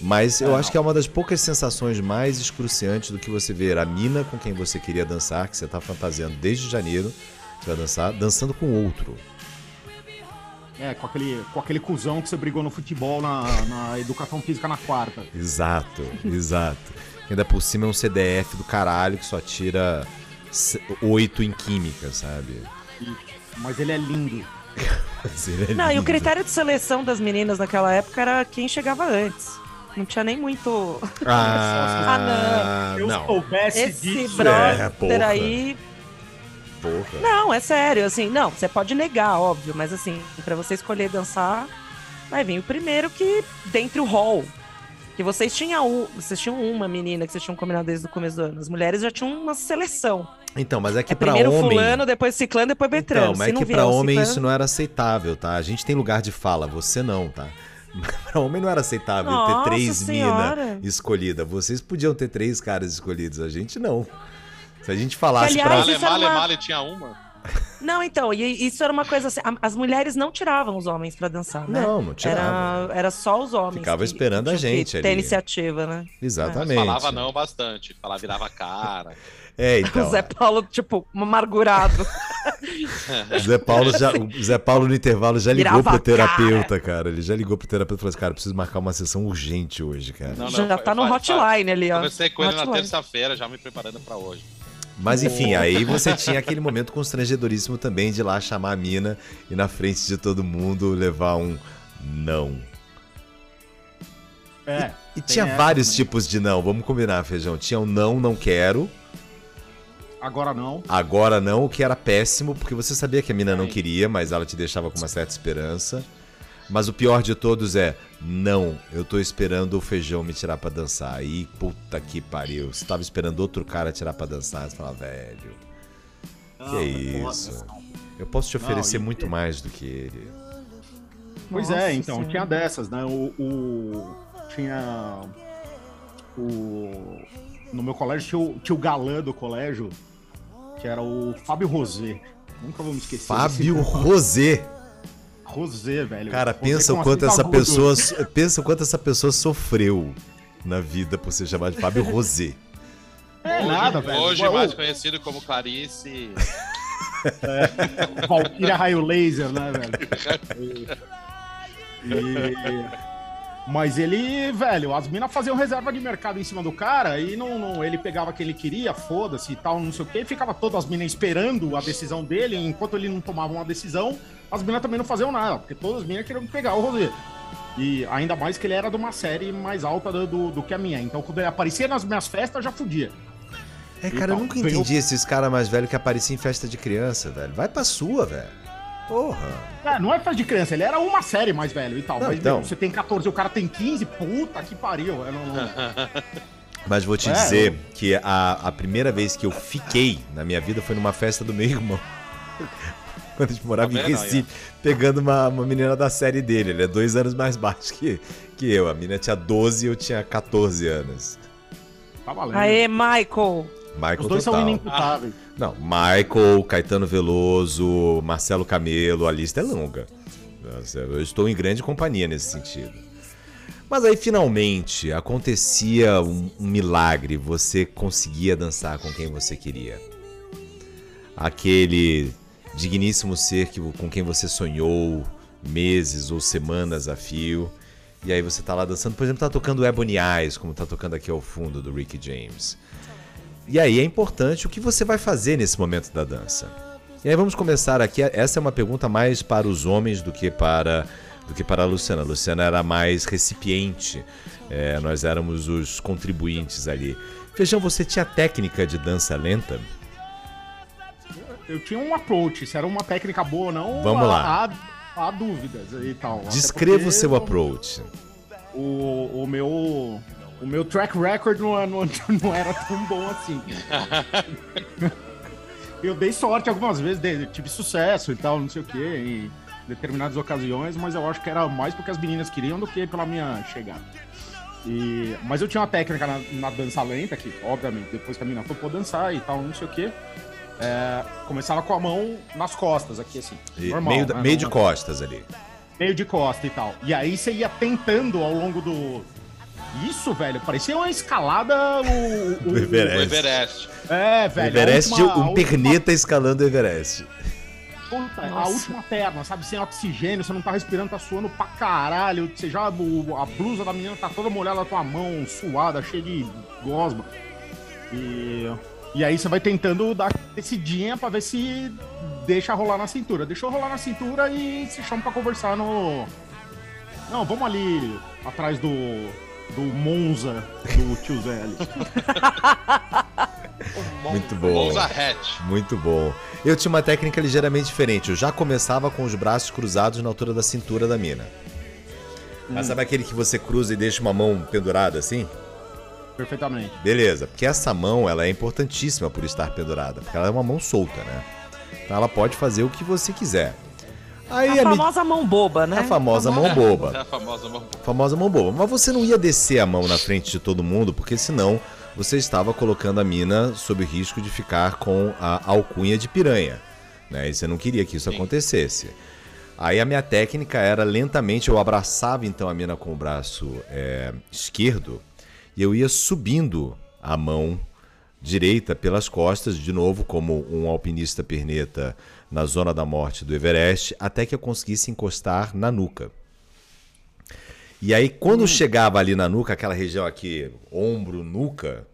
Mas eu É, acho que é uma das poucas sensações mais excruciantes do que você ver a mina com quem você queria dançar, que você tá fantasiando desde janeiro, você vai dançar, dançando com outro. É, com aquele, com aquele cuzão que você brigou no futebol na, na educação física na quarta. Exato, exato. Ainda por cima é um CDF do caralho que só tira 8 em química, sabe? Mas ele é lindo. Ele é Não, e o lindo. critério de seleção das meninas naquela época era quem chegava antes. Não tinha nem muito. Ah, Se eu não. soubesse Esse disso. brother porra. aí. Porra. Não, é sério, assim, não, você pode negar, óbvio, mas assim, pra você escolher dançar, vai vir o primeiro que, dentre o hall, que vocês tinham, um, vocês tinham uma menina que vocês tinham combinado desde o começo do ano, as mulheres já tinham uma seleção. Então, mas é que É pra primeiro homem. fulano, depois ciclano, depois Beltrano. Então, mas Se é que pra homem ciclano- isso não era aceitável, tá? A gente tem lugar de fala, você não, tá? Pra homem não era aceitável Nossa ter três Senhora. minas escolhidas. Vocês podiam ter três caras escolhidos, a gente não. Se a gente falasse Que, aliás, pra. Male, uma- Male tinha uma. Não, então, e isso era uma coisa assim, as mulheres não tiravam os homens pra dançar, né? Não, não tirava. Era, era só os homens. Ficava que esperando a tinham que gente Ter ali. iniciativa, né? Exatamente. Falava não bastante. Falava, virava cara. É, então. o Zé Paulo, tipo, amargurado. O Zé Paulo já, o Zé Paulo no intervalo já ligou Virava pro terapeuta, cara. Ele já ligou pro terapeuta e falou assim: cara, preciso marcar uma sessão urgente hoje, cara. Não, Já não, tá no fa- fa- hotline ali, ó. Comecei com ele na terça-feira, já me preparando pra hoje. Mas enfim, aí você tinha aquele momento constrangedoríssimo também de ir lá chamar a mina e na frente de todo mundo levar um não. É. E Tem tinha vários também. tipos de não, vamos combinar, feijão. Tinha um não, não quero. Agora não. Agora não, o que era péssimo, porque você sabia que a mina não Sim. queria, mas ela te deixava com uma certa esperança. Mas o pior de todos é, não, eu tô esperando o feijão me tirar pra dançar. Aí, puta que pariu. Você tava esperando outro cara tirar pra dançar, você fala, velho, que Não, é foda. isso? Eu posso te Não, oferecer e- muito mais do que ele. Pois Nossa é, então, Senhora. tinha dessas, né? O, o- tinha. O. No meu colégio tinha o, tinha o galã do colégio, que era o Fábio Rosé. Nunca vou me esquecer. Fábio Rosé. Rosé, velho. Cara, Rosé pensa o quanto essa agudo. pessoa. Pensa o quanto essa pessoa sofreu na vida por ser chamado de Fábio Rosé. É hoje, nada, velho. Hoje mais conhecido como Clarice. Valkyria Raio Laser, né, velho? E- Mas ele, velho, as minas faziam reserva de mercado em cima do cara e não, não- ele pegava quem ele queria, foda-se e tal, não sei o quê, e ficava todas as minas esperando a decisão dele, enquanto ele não tomava uma decisão, as minas também não faziam nada, porque todas as minas queriam pegar o Rosé. E ainda mais que ele era de uma série mais alta do, do, do que a minha. Então, quando ele aparecia nas minhas festas, já fudia. É, cara, eu Então, nunca veio- entendi esses caras mais velhos que apareciam em festa de criança, velho. Vai pra sua, velho. Porra. É, não é festa de criança, ele era uma série mais velho e tal. Não, mas, então. você tem 14 e o cara tem 15, puta que pariu. Eu não- não- Mas vou te É, dizer eu- que a, a primeira vez que eu fiquei na minha vida foi numa festa do meu irmão. Quando a gente morava em Recife, pegando uma, uma menina da série dele. Ele é dois anos mais baixo que, que eu. A menina tinha 12 e eu tinha 14 anos. Tá valendo. Aê, Michael! Michael Os dois são total. inimputáveis. Não, Michael, Caetano Veloso, Marcelo Camelo, a lista é longa. Eu estou em grande companhia nesse sentido. Mas aí finalmente acontecia um, um milagre, você conseguia dançar com quem você queria. Aquele digníssimo ser que, com quem você sonhou meses ou semanas a fio. E aí você tá lá dançando, por exemplo, tá tocando Ebony Eyes, como tá tocando aqui ao fundo do Ricky James. E aí é importante o que você vai fazer nesse momento da dança. E aí vamos começar aqui. Essa é uma pergunta mais para os homens do que para do que para a Luciana. A Luciana era mais recipiente. É, nós éramos os contribuintes ali. Feijão, você tinha técnica de dança lenta? Eu tinha um approach, se era uma técnica boa ou não. Vamos há- lá. Há, há dúvidas e tal. Descreva o seu approach. O, o meu. O meu track record não, não, não era tão bom assim. Eu dei sorte algumas vezes, dei- tive sucesso e tal, não sei o que, em determinadas ocasiões, mas eu acho que era mais porque as meninas queriam do que pela minha chegada. E, mas eu tinha uma técnica na, na dança lenta, que obviamente depois que a menina topou dançar e tal, não sei o que, começava com a mão nas costas aqui, assim. E normal, meio, da- né? meio de costas ali. meio de costa e tal. E aí você ia tentando ao longo do. Isso, velho, parecia uma escalada. O, o- Do Everest. O Everest. É, O velho. a Everest, última- um última- perneta escalando o Everest. puta, a última perna, sabe? Sem oxigênio, você não tá respirando, tá suando pra caralho. Você já. o- a blusa da menina tá toda molhada na tua mão, suada, cheia de gosma. E. E aí você vai tentando dar decidinha pra ver se deixa rolar na cintura. Deixou rolar na cintura e se chama pra conversar no. Não, vamos ali atrás do. do Monza do tio Zé ali. Muito bom. Monza Hatch. Muito bom. Eu tinha uma técnica ligeiramente diferente. Eu já começava com os braços cruzados na altura da cintura da mina. Mas sabe aquele que você cruza e deixa uma mão pendurada assim? Perfeitamente. Beleza, porque essa mão ela é importantíssima por estar pendurada, porque ela é uma mão solta, né? Então ela pode fazer o que você quiser. Aí A a, famosa mão boba, né? a famosa mão É boba. a famosa mão. Famosa mão boba. Mas você não ia descer a mão na frente de todo mundo, porque senão você estava colocando a mina sob o risco de ficar com a alcunha de piranha. Né? E você não queria que isso Sim. acontecesse. Aí a minha técnica era lentamente, eu abraçava então a mina com o braço é, esquerdo e eu ia subindo a mão direita pelas costas, de novo, como um alpinista perneta na zona da morte do Everest, até que eu conseguisse encostar na nuca. E aí, quando chegava ali na nuca, aquela região aqui, ombro, nuca,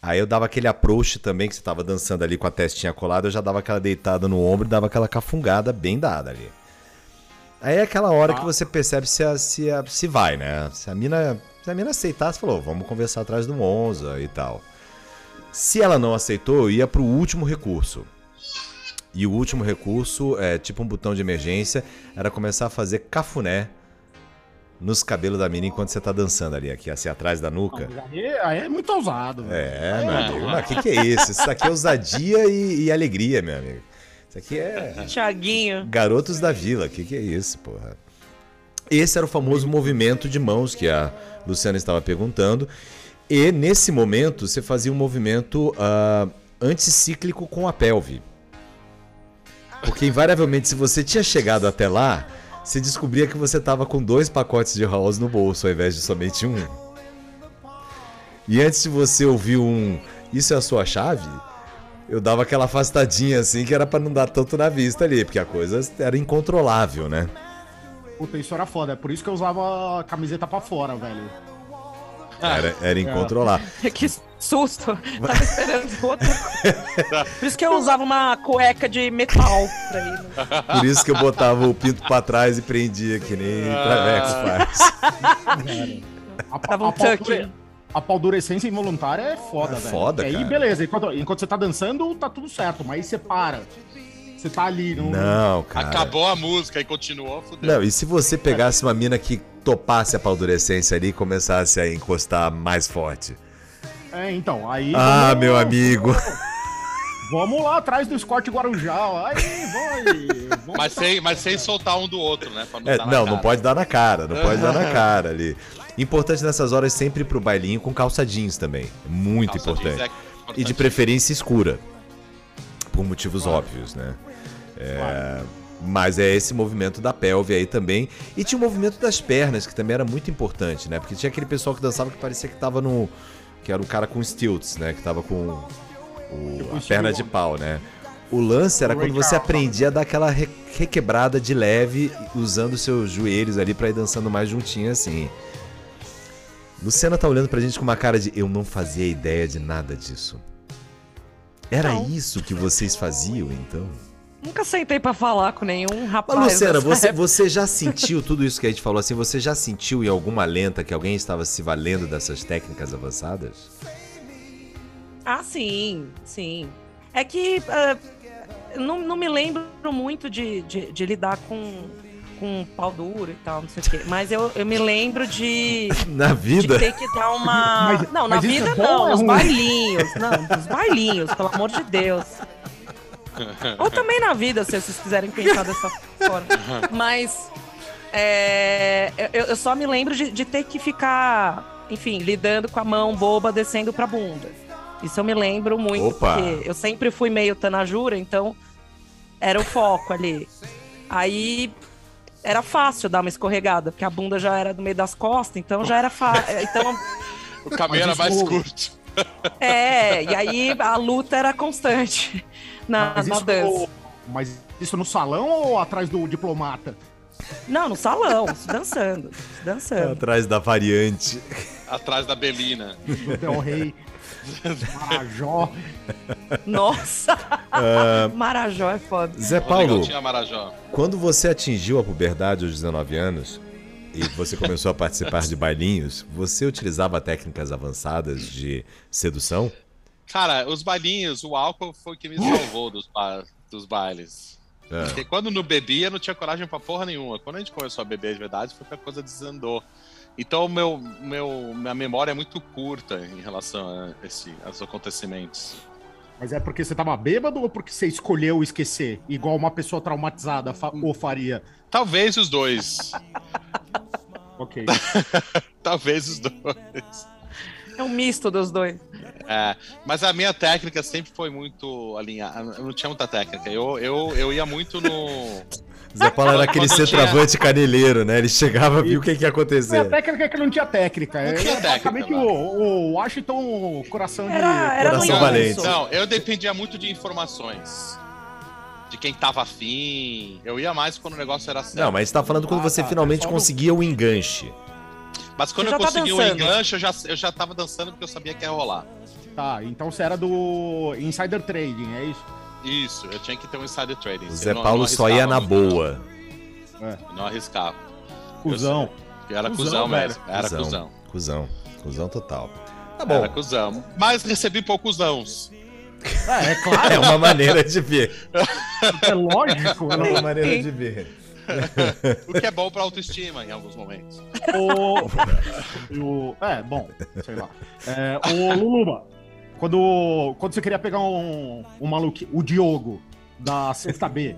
aí eu dava aquele approach também, que você tava dançando ali com a testinha colada, eu já dava aquela deitada no ombro e dava aquela cafungada bem dada ali. Aí é aquela hora que você percebe se, a- se, a- se vai, né? Se a mina, se a mina aceitasse, falou, vamos conversar atrás do Monza e tal. Se ela não aceitou, eu ia pro último recurso. E o último recurso, é tipo um botão de emergência, era começar a fazer cafuné nos cabelos da mina enquanto você tá dançando ali, aqui, assim, atrás da nuca. Aí, aí é muito ousado. velho. É, meu amigo. O que, que é isso? Isso aqui é ousadia e, e alegria, meu amigo. Isso aqui é Tiaguinho. garotos da vila. O que, que é isso, porra? Esse era o famoso movimento de mãos que a Luciana estava perguntando. E nesse momento você fazia um movimento ah, anticíclico com a pelve. Porque invariavelmente, se você tinha chegado até lá, você descobria que você estava com dois pacotes de house no bolso ao invés de somente um. E antes de você ouvir um Isso é a sua chave? Eu dava aquela afastadinha assim que era pra não dar tanto na vista ali, porque a coisa era incontrolável, né? Puta, isso era foda. É por isso que eu usava a camiseta pra fora, velho. Era, era incontrolável. Que susto. Tava esperando outra coisa. Por isso que eu usava uma cueca de metal pra ir. né? Por isso que eu botava o pinto pra trás e prendia, que nem Traveco faz. A, Tava um a, pau- tuck. a paldurecência involuntária é foda, É velho. foda, Porque Aí, cara. beleza. Enquanto, enquanto você tá dançando, tá tudo certo. Mas aí você para. Você tá ali. Não, Não, cara. Acabou a música e continuou, fudeu. Não, e se você pegasse uma mina que topasse a paldurecência ali e começasse a encostar mais forte? É, então. Aí. Ah, vamos- meu amigo. Vamos lá atrás do Scott Guarujá. Aí, vai. Vamos Mas sem, mas sem soltar um do outro, né? É, não, não cara. pode dar na cara, não pode dar na cara ali. Importante nessas horas sempre ir pro bailinho com calça jeans também. Muito Calça jeans importante. é E de importante. preferência escura. Por motivos óbvios, né? É, Mas é esse movimento da pelve aí também. E tinha o movimento das pernas, que também era muito importante, né? Porque tinha aquele pessoal que dançava que parecia que tava no. Que era o cara com stilts, né? Que tava com o- a perna de pau, né? O lance era quando você aprendia a dar aquela re- requebrada de leve, usando seus joelhos ali pra ir dançando mais juntinho assim. Luciana tá olhando pra gente com uma cara de eu não fazia ideia de nada disso. Era Não. isso que vocês faziam, então? Nunca sentei pra falar com nenhum rapaz. Mas, Luciana, você, época. você já sentiu tudo isso que a gente falou assim? Você já sentiu em alguma lenta que alguém estava se valendo dessas técnicas avançadas? Ah, sim, sim. É que eu não, não me lembro muito de, de, de lidar com, com pau duro e tal, não sei o quê. Mas eu, eu me lembro de, Na de vida? ter que dar uma. Mas- não, na vida é bom não, é nos bailinhos. Não, nos bailinhos, pelo amor de Deus. Ou também na vida, se vocês quiserem pensar dessa forma. Mas é, eu, eu só me lembro de, de ter que ficar, enfim, lidando com a mão boba descendo pra bunda. Isso eu me lembro muito, Opa! porque eu sempre fui meio tanajura, então era o foco ali. Aí era fácil dar uma escorregada, porque a bunda já era do meio das costas, então já era fácil. Então, O caminho era mais curto. é, e aí a luta era constante na, Mas na isso, dança. no, mas isso no salão ou atrás do diplomata? Não, no salão, dançando, dançando. Atrás da variante. Atrás da Belina. do Del Rey, Marajó. Nossa! Marajó é foda. Zé Paulo, tinha Marajó. quando você atingiu a puberdade aos 19 anos e você começou a participar de bailinhos, você utilizava técnicas avançadas de sedução? Cara, os bailinhos, o álcool foi o que me salvou dos, ba- dos bailes. É. Porque quando não bebia, não tinha coragem pra porra nenhuma. Quando a gente começou a beber de verdade, foi que a coisa desandou. Então, meu, meu, minha memória é muito curta em relação a esse, aos acontecimentos. Mas é porque você tava bêbado ou porque você escolheu esquecer? Igual uma pessoa traumatizada fa ou faria? Talvez os dois. Ok. Talvez os dois. É um misto dos dois. É, mas a minha técnica sempre foi muito alinhada. Eu não tinha muita técnica. Eu, eu, eu ia muito no. Zé Paulo era aquele tinha- centroavante caneleiro, né? Ele chegava, viu o que, que ia A acontecer. técnica é que não tinha técnica. Não é tinha basicamente técnica, o, o Washington coração de. Era, era Coração valente. Não, eu dependia muito de informações. De quem tava afim. Eu ia mais quando o negócio era sério. Não, mas você tá falando quando Ah, você tá. finalmente É conseguia o enganche. Mas quando eu tá consegui o enganche, eu já, eu já tava dançando porque eu sabia que ia rolar. Tá, então você era do Insider Trading, é isso? Isso, eu tinha que ter um insider trading. O Eu Zé não- Paulo não só ia na boa. Não, Eu não arriscava. Cusão. Eu era Cusão, cuzão, velho. mesmo. Era cuzão. Cusão. Cusão total. Tá Era bom. cuzão. Mas recebi poucos nãos. É, é claro, É uma maneira de ver. é lógico. É né? uma maneira de ver. O que é bom pra autoestima em alguns momentos. O, o- é, bom, sei lá. É, o Luluba, quando, quando você queria pegar um, um maluco, o Diogo, da sexta B.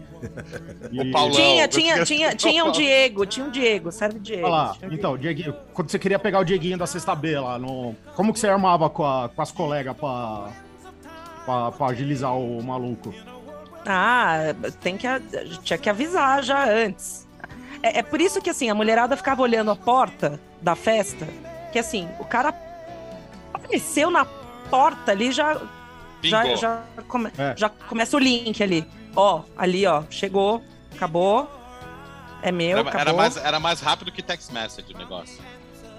O Paulão. Tinha, tinha, tinha, tinha um Diego, tinha um Diego, serve Diego. Olha lá, então, Dieguinho, quando você queria pegar o Dieguinho da sexta B lá, no, como que você armava com, a- com as colegas pra, pra, pra agilizar o maluco? Ah, tem que. Tinha que avisar já antes. É, é por isso que assim, a mulherada ficava olhando a porta da festa, que assim, o cara apareceu na porta ali, já, já, já, come- É. já começa o link ali. Ó, ali, ó, chegou, acabou. É meu, Era, acabou. era mais, era mais rápido que text message o negócio.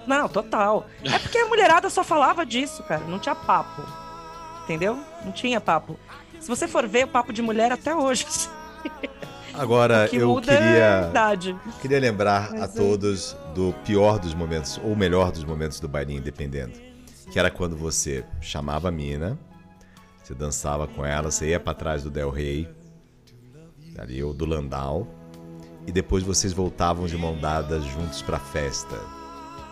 Não, total. É porque a mulherada só falava disso, cara. Não tinha papo. Entendeu? Não tinha papo. Se você for ver o papo de mulher até hoje, Agora, o que eu muda é a queria, idade. queria lembrar Mas a é. todos do pior dos momentos, ou melhor dos momentos do bailinho independente. Que era quando você chamava a mina, você dançava com ela, você ia pra trás do Del Rey, ali, ou do Landau, e depois vocês voltavam de mão dadas juntos pra festa.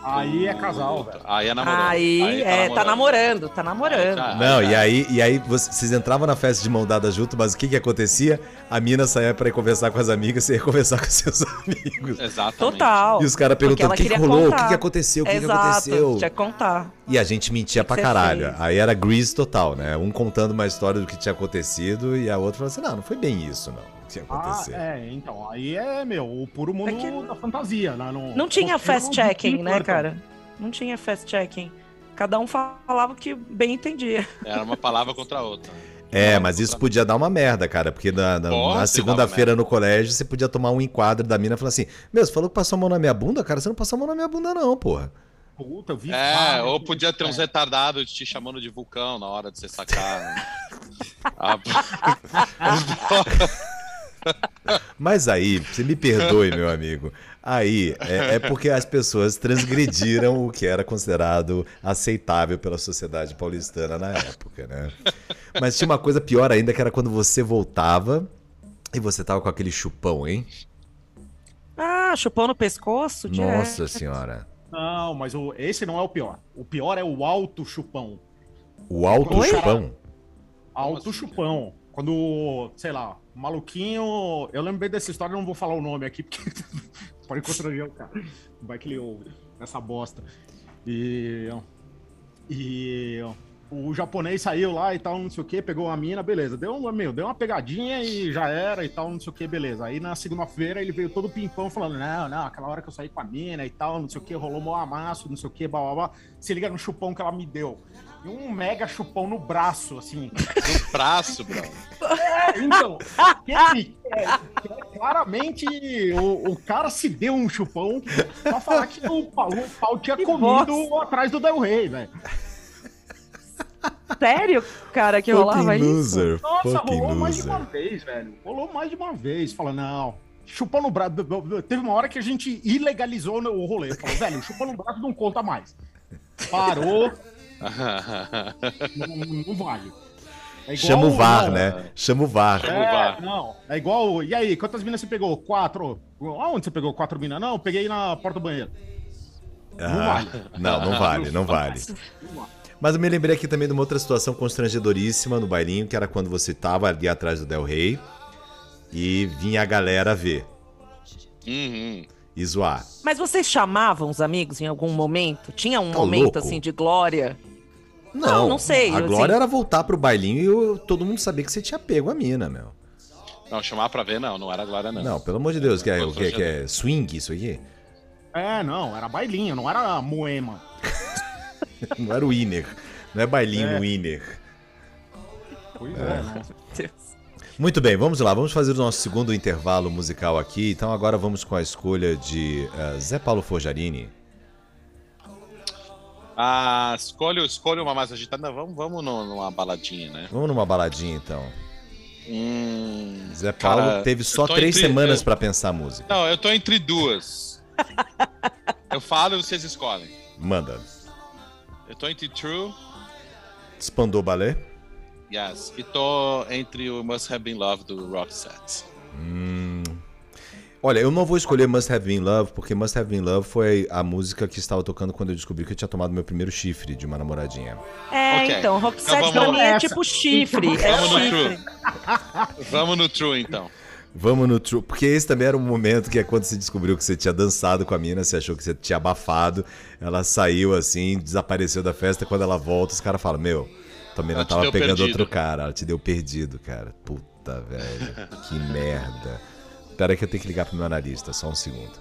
Aí é casal, velho. Aí é namorando. Aí, é, tá namorando, tá namorando. Aí já- Não, já- e aí, e aí você- vocês entravam na festa de mão dada junto, mas o que que acontecia? A mina saía pra ir conversar com as amigas, você ia conversar com seus amigos. Exatamente. Total. E os caras perguntando o que, que rolou, o que, que aconteceu, o que, que Exato, aconteceu. tinha que contar. E a gente mentia pra caralho. fez? Aí era grease total, né? Um contando uma história do que tinha acontecido e a outra falando assim: não, não foi bem isso, não. Tinha Ah, é, então, aí é, meu, o puro mundo É que- da fantasia, né? Não, Não tinha você fast não- checking, não né, cara? Não tinha fast checking. Cada um falava o que bem entendia. Era uma palavra contra a outra. É, mas isso podia dar uma merda, cara, porque na, na- na segunda-feira no colégio você podia tomar um enquadro da mina e falar assim: Meu, você falou que passou a mão na minha bunda? Cara, você não passou a mão na minha bunda, não, porra. Puta, eu vi É, ou podia ter uns É. retardados te chamando de vulcão na hora de você sacar. né? Ah, Mas aí, você me perdoe, meu amigo. Aí é, é porque as pessoas transgrediram o que era considerado aceitável pela sociedade paulistana na época, né? Mas tinha uma coisa pior ainda que era quando você voltava e você tava com aquele chupão, hein? Ah, chupão no pescoço? direto. Nossa senhora. Não, mas o, esse não é o pior. O pior é o alto chupão. O alto Oi? chupão? Alto chupão. Quando, sei lá, o maluquinho. Eu lembro bem dessa história, não vou falar o nome aqui, porque pode constranger o cara. Vai que ele ouve essa bosta. E. E. O japonês saiu lá e tal, não sei o que, pegou a mina, beleza. Deu, uma- meu, deu uma pegadinha e já era e tal, não sei o que, beleza. Aí na segunda-feira ele veio todo pimpão falando: não, não, aquela hora que eu saí com a mina e tal, não sei o que, rolou mó amasso, não sei o que, blá blá blá. Se liga no chupão que ela me deu. E um mega chupão no braço, assim. no braço, bro. É, então, quem quer, quer Claramente, o, o cara se deu um chupão pra falar que o pau, o pau tinha Que comido bosta. atrás do Del Rey, velho. Sério, cara, que rolava Fucking isso? loser. Nossa, fucking rolou mais de loser. uma vez, velho. Rolou mais de uma vez. Fala, não. Chupão no braço. Teve uma hora que a gente ilegalizou o rolê. Falou, velho, chupão no braço não conta mais. Parou, não, não vale. É igual- Chama o VAR, não, né? Chama o VAR. É, VAR. não. É igual. E aí, quantas minas você pegou? Quatro. Aonde você pegou quatro minas? Não, peguei na porta do banheiro. Ah, vale. Não, não vale, não vale. Não vale. Mas eu me lembrei aqui também de uma outra situação constrangedoríssima no bailinho, que era quando você tava ali atrás do Del Rey e vinha a galera ver Uhum. e zoar. Mas vocês chamavam os amigos em algum momento? Tinha um Tá momento louco? assim de glória? Não, Não, não sei, A eu glória sei. era voltar pro bailinho e eu- todo mundo sabia que você tinha pego a mina, meu. Não, chamar pra ver, não, não era agora, não. Não, pelo amor de Deus, que é, o que, que é swing isso aqui? É, não, era bailinho, não era moema. Não era o winner. Não é bailinho É. winner. Pois é, né? Deus. Muito bem, vamos lá, vamos fazer o nosso segundo intervalo musical aqui. Então agora vamos com a escolha de eh, Zé Paulo Forjarini. Ah, escolho, escolho uma mais agitada. Vamos, vamos numa baladinha, né? Vamos numa baladinha então. Hum, Zé Paulo cara, teve só três entre- semanas eu- pra pensar a música. Não, eu tô entre duas. eu falo e vocês escolhem. Manda. Eu tô entre True, Spandau Ballet. yes, e tô entre o Must Have Been Love do Roxette. Hum. Olha, eu não vou escolher Must Have Been Love, porque Must Have Been Love foi a música que estava tocando quando eu descobri que eu tinha tomado meu primeiro chifre de uma namoradinha. É, Ok. então, Roxette Então pra vamos- mim é tipo chifre. É Vamos no chifre. Vamos no True, então. Vamos no True. Porque esse também era um momento que é quando você descobriu que você tinha dançado com a mina, você achou que você tinha abafado, ela saiu assim, desapareceu da festa. Quando ela volta, os caras falam: Meu, tua mina Ela te tava pegando perdido." outro cara, ela te deu perdido, cara. Puta, velho. que merda. Pera aí que eu tenho que ligar pro meu analista, só um segundo.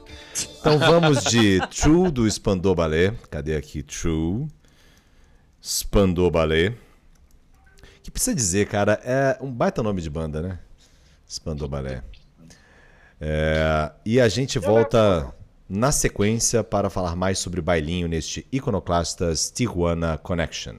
Então vamos de True do Spandau Ballet. Cadê aqui? True. Spandau Ballet. Que precisa dizer, cara, é um baita nome de banda, né? Spandau Ballet. É, e a gente volta na sequência para falar mais sobre bailinho neste Iconoclastas Tijuana Connection.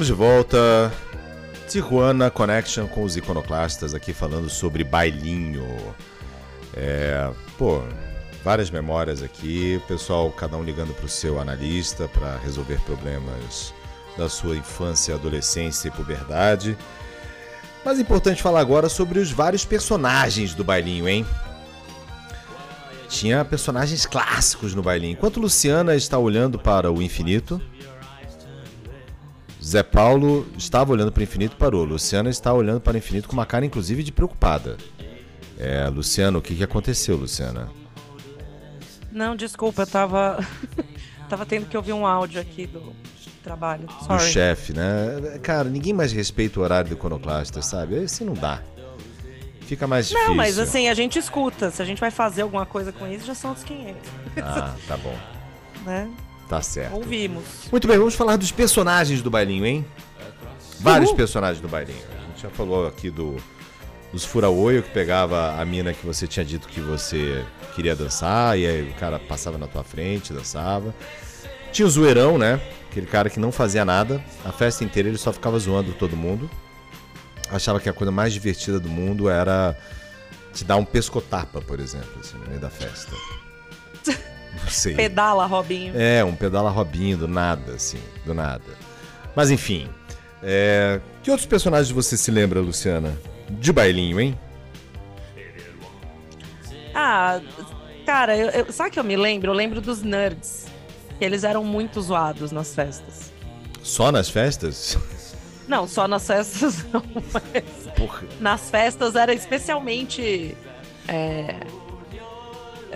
Estamos de volta. Tijuana Connection com os iconoclastas aqui falando sobre bailinho. É, pô, várias memórias aqui. O pessoal, cada um ligando pro seu analista para resolver problemas da sua infância, adolescência e puberdade. Mas é importante falar agora sobre os vários personagens do bailinho, hein? Tinha personagens clássicos no bailinho. Enquanto Luciana está olhando para o infinito, Zé Paulo estava olhando para o infinito e parou. Luciana está olhando para o infinito com uma cara, inclusive, de preocupada. É, Luciano, o que, que aconteceu, Luciana? Não, desculpa, eu tava. tava tendo que ouvir um áudio aqui do trabalho. Do Sorry. chefe, né? Cara, ninguém mais respeita o horário do iconoclasta, sabe? Assim não dá. Fica mais difícil. Não, mas assim, a gente escuta. Se a gente vai fazer alguma coisa com isso, já são os 500, Ah, tá bom. né? Tá certo. Ouvimos. Muito bem, vamos falar dos personagens do bailinho, hein? Vários Uhul. personagens do bailinho. A gente já falou aqui do dos fura-olho que pegava a mina que você tinha dito que você queria dançar e aí o cara passava na tua frente, dançava. Tinha o zoeirão, né? Aquele cara que não fazia nada. A festa inteira ele só ficava zoando todo mundo. Achava que a coisa mais divertida do mundo era te dar um pescotapa, por exemplo, assim, no meio da festa. Sei. Pedala, Robinho. É, um pedala Robinho, do nada, assim, do nada. Mas enfim. é, Que outros personagens você se lembra, Luciana? De bailinho, hein? Ah, cara, eu, eu- sabe o que eu me lembro? Eu lembro dos nerds. Eles eram muito zoados nas festas. Só nas festas? Não, só nas festas não, mas Porra. nas festas era especialmente. é,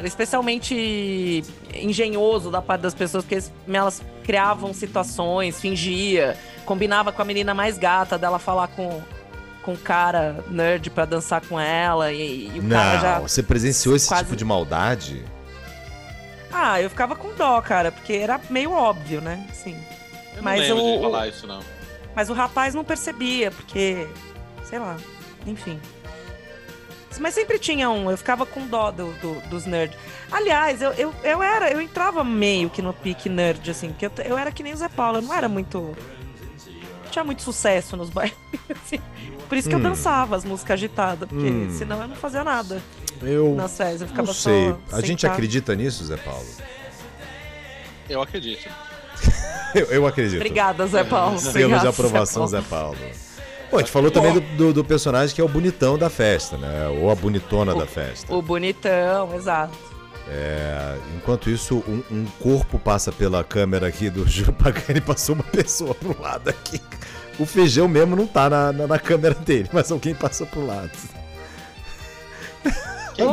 especialmente engenhoso da parte das pessoas, porque elas criavam situações, fingia, combinava com a menina mais gata dela falar com, com o cara nerd pra dançar com ela, e, e o cara Não, já. você presenciou esse quase- tipo de maldade? Ah, eu ficava com dó, cara, porque era meio óbvio, né? Assim. Eu não Mas lembro o- de falar isso, não. Mas o rapaz não percebia, porque. Sei lá. Enfim. Mas sempre tinha um, eu ficava com dó do, do- dos nerds. Aliás, eu, eu, eu era, eu entrava meio que no pique nerd, assim, porque eu, eu era que nem o Zé Paulo, eu não era muito. Não tinha muito sucesso nos bailes. assim. Por isso que eu Hum. dançava as músicas agitadas, porque Hum. senão eu não fazia nada Eu nas festas, eu ficava não sei. só. A gente acredita nisso, Zé Paulo? Eu acredito. Eu, eu acredito. Obrigada, Zé Paulo. Selo Obrigada, de aprovação, Zé Zé Paulo. Pô, a gente falou também do, do- do personagem que é o bonitão da festa, né? Ou a bonitona da festa. O bonitão, exato. É, enquanto isso, um, um corpo passa pela câmera aqui do Júlio Pagani passou uma pessoa pro lado aqui. O feijão mesmo não tá na, na, na câmera dele, mas alguém passou pro lado.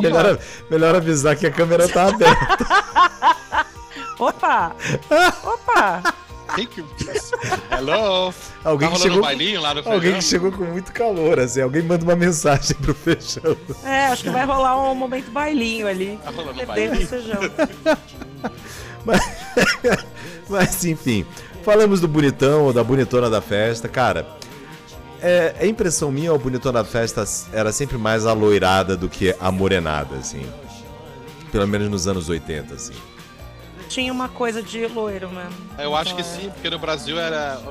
Melhor, melhor avisar que a câmera tá aberta. Opa! Opa! Quem que... Hello? Alguém tá que chegou, bailinho lá no alguém que chegou com muito calor, assim. Alguém manda uma mensagem pro feijão. É, acho que vai rolar um momento bailinho ali. Tá rolando bailinho. feijão. Mas enfim, falamos do bonitão ou da bonitona da festa. Cara, é, é impressão minha, o bonitão da festa era sempre mais aloirada do que a morenada, assim. Pelo menos nos anos 80, assim. Tinha uma coisa de loiro mesmo. Eu acho que é. sim, porque no Brasil era.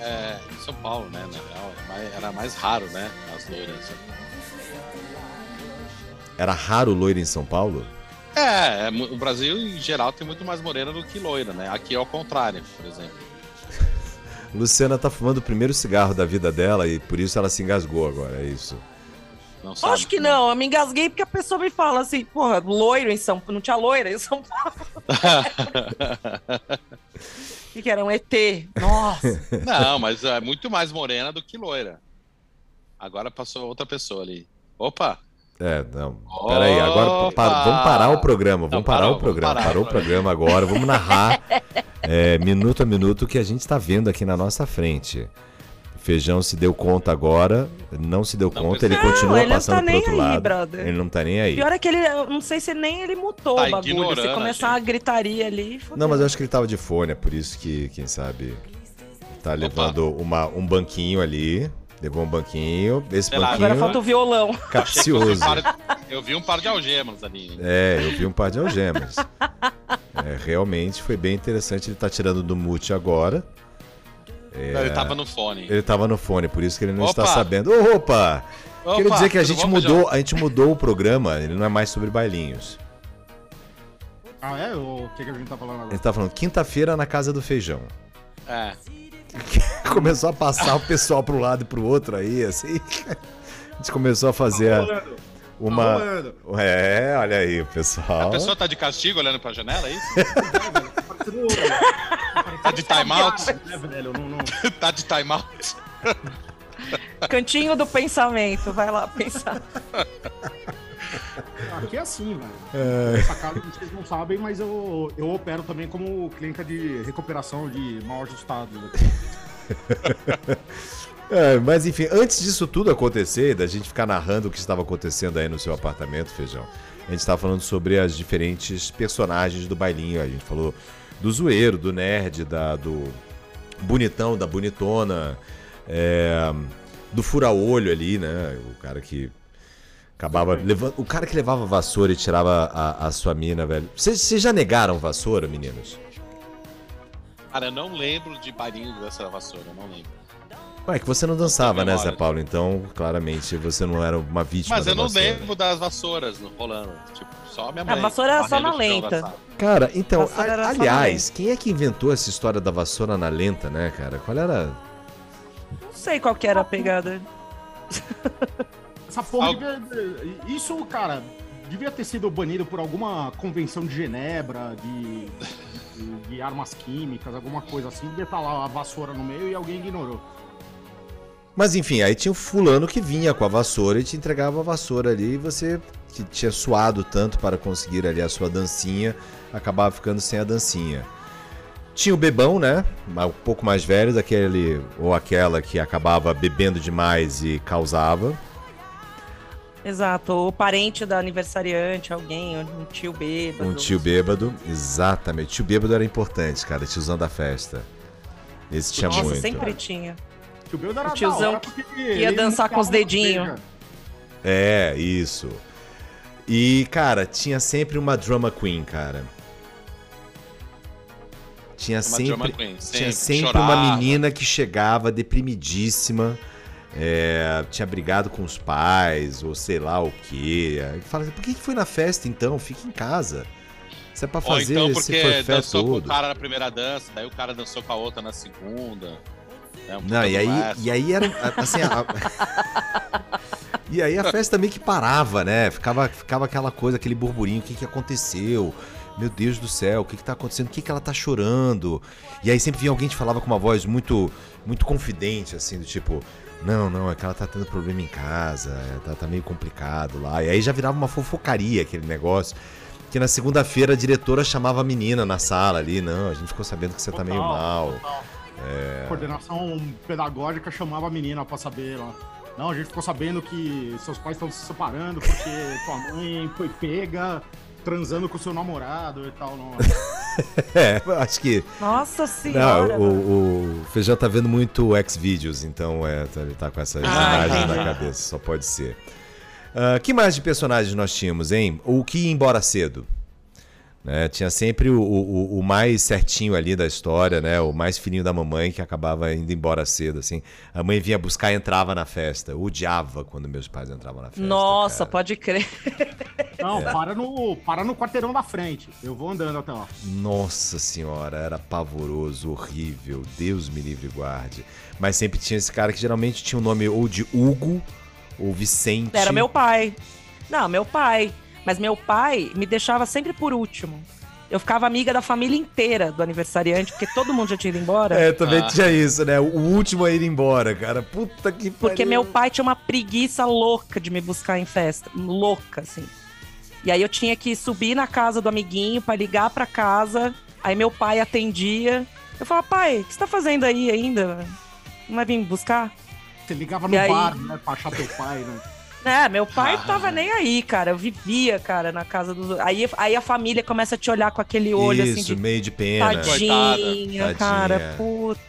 é, é, em São Paulo, né? Na real, era mais- raro, né? As loiras. Era raro loiro em São Paulo? É, é, o Brasil em geral tem muito mais morena do que loira, né? Aqui é o contrário, por exemplo. Luciana tá fumando o primeiro cigarro da vida dela e por isso ela se engasgou agora, é isso. Não sabe? Acho que não, eu me engasguei porque a pessoa me fala assim, porra, loiro em São Paulo, não tinha loira em São Paulo. O que, era? Um ET. Nossa. Não, mas é muito mais morena do que loira. Agora passou outra pessoa ali. Opa! É, não. Peraí, agora vamos parar o programa. Vamos Não, parar parou, o programa. parar Parou o o programa agora. Vamos narrar é, minuto a minuto o que a gente está vendo aqui na nossa frente. Feijão se deu conta agora, não se deu Não conta, ele percebeu. continua Não, ele não passando tá pro nem outro aí, lado. brother. Ele não tá nem aí. Pior é que ele, eu não sei se nem ele mutou Tá o bagulho. Se começar a uma gritaria ali. fodeu. Não, mas eu acho que ele tava de fone, é por isso que, quem sabe, tá levando uma, um banquinho ali. Levou um banquinho. Esse Sei lá, banquinho Agora falta o violão. Capcioso. um Eu vi um par de algemas ali. É, eu vi um par de algemas. É, realmente foi bem interessante. Ele tá tirando do mute agora. Ele tava no fone. Ele tava no fone, por isso que ele não está Opa! sabendo. Ô, Opa! Opa, Quero dizer que a gente bom, mudou, a gente mudou o programa, ele não é mais sobre bailinhos. Ah, é? O que, que a gente tá falando Ele agora? tá falando quinta-feira na casa do feijão. É. Começou a passar o pessoal pro lado e pro outro aí, assim. A gente começou a fazer a- Rolando, uma. rolando. É, olha aí, o A pessoal. pessoa tá de castigo olhando pra janela, é isso? Parecendo- Tá de timeout? É, velho, não, não. tá de timeout? Cantinho do pensamento. Vai lá pensar. Aqui é assim, velho. É. Essa casa vocês não sabem, mas eu, eu opero também como clínica de recuperação de mal ajustados. É, mas enfim, antes disso tudo acontecer, da gente ficar narrando o que estava acontecendo aí no seu apartamento, Feijão, a gente estava falando sobre as diferentes personagens do bailinho. A gente falou do zoeiro, do nerd, da, do bonitão, da bonitona, é, do fura-olho ali, né? O cara que acabava levando. O cara que levava vassoura e tirava a, a sua mina, velho. Vocês já negaram vassoura, meninos? Cara, eu não lembro de bailinho dessa vassoura, não lembro. Ué, que você não dançava, né, Zé. Paulo? Então, claramente, você não era uma vítima Mas da eu não vassoura. lembro das vassouras no- rolando. Tipo, só a minha mãe. A vassoura era só na lenta. Cara, então, a- aliás, quem é que inventou essa história da vassoura na lenta, né, cara? Qual era? Não sei qual que era a pegada. Essa porra Al- devia, Isso, cara, devia ter sido banido por alguma convenção de Genebra, de, de, de armas químicas, alguma coisa assim. Devia estar lá a vassoura no meio e alguém ignorou. Mas enfim, aí tinha o fulano que vinha com a vassoura e te entregava a vassoura ali e você que tinha suado tanto para conseguir ali a sua dancinha, acabava ficando sem a dancinha. Tinha o bebão, né? Um pouco mais velho, daquele ou aquela que acabava bebendo demais e causava. Exato. O parente da aniversariante, alguém, um tio bêbado. Um tio bêbado, exatamente. Tio bêbado era importante, cara, tiozão da festa. Esse tinha Nossa, muito. sempre tinha. Tio Beudo era O tiozão da hora que ia dançar com os dedinhos. igreja. É, isso. E, cara, tinha sempre uma drama queen, cara. Tinha Uma sempre, drama queen, tinha sempre, sempre chorava. uma menina que chegava deprimidíssima, é, tinha brigado com os pais, ou sei lá o quê. Aí fala assim, por que que foi na festa então? Fica em casa. Isso é pra Ou fazer então esse porque forfé dançou com o todo. cara na primeira dança, daí o cara dançou com a outra na segunda. É um Não, e aí, e aí era assim. a- E aí a festa meio que parava, né? Ficava, ficava aquela coisa, aquele burburinho, o que, que aconteceu? meu Deus do céu, o que, que tá acontecendo? O que, que ela tá chorando? E aí sempre vinha alguém que falava com uma voz muito, muito confidente, assim, do tipo, não, não, é que ela tá tendo problema em casa, é, tá, tá meio complicado lá. E aí já virava uma fofocaria aquele negócio. Que na segunda-feira a diretora chamava a menina na sala ali, não, a gente ficou sabendo que você tá meio Total, mal. total. É. Coordenação pedagógica chamava a menina pra saber lá. Não, a gente ficou sabendo que seus pais estão se separando porque tua mãe foi pega transando com seu namorado e tal. Não. É, acho que. Nossa Não, senhora. o, o Feijão tá vendo muito X-Videos, então é, tá- ele tá com essas Ah, imagens na cabeça, só pode ser. Ah, que mais de personagens nós tínhamos, hein? O que ia embora cedo? Né, tinha sempre o, o- o mais certinho ali da história, né? O mais filhinho da mamãe que acabava indo embora cedo, assim. A mãe vinha buscar e entrava na festa. Eu odiava quando meus pais entravam na festa. Nossa, cara. pode crer. Não, É. para, no, para no quarteirão da frente. Eu vou andando até lá. Nossa senhora, era pavoroso, horrível. Deus me livre e guarde. Mas sempre tinha esse cara que geralmente tinha o nome ou de Hugo ou Vicente. Era meu pai. Não, meu pai. Mas meu pai me deixava sempre por último. Eu ficava amiga da família inteira do aniversariante, porque todo mundo já tinha ido embora. É, também Ah. tinha isso, né? O último a ir embora, cara. Puta que pariu. Porque meu pai tinha uma preguiça louca de me buscar em festa. Louca, assim. E aí eu tinha que subir na casa do amiguinho pra ligar pra casa. Aí meu pai atendia. Eu falava, pai, o que você tá fazendo aí ainda? Não vai vir me buscar? Você ligava E no aí? bar, né? Pra achar teu pai, né? É, meu pai tava nem aí, cara. Eu vivia, cara, na casa dos. Aí, aí a família começa a te olhar com aquele olho Isso, assim de meio de pena. tadinha, Tadinha. cara. Putz,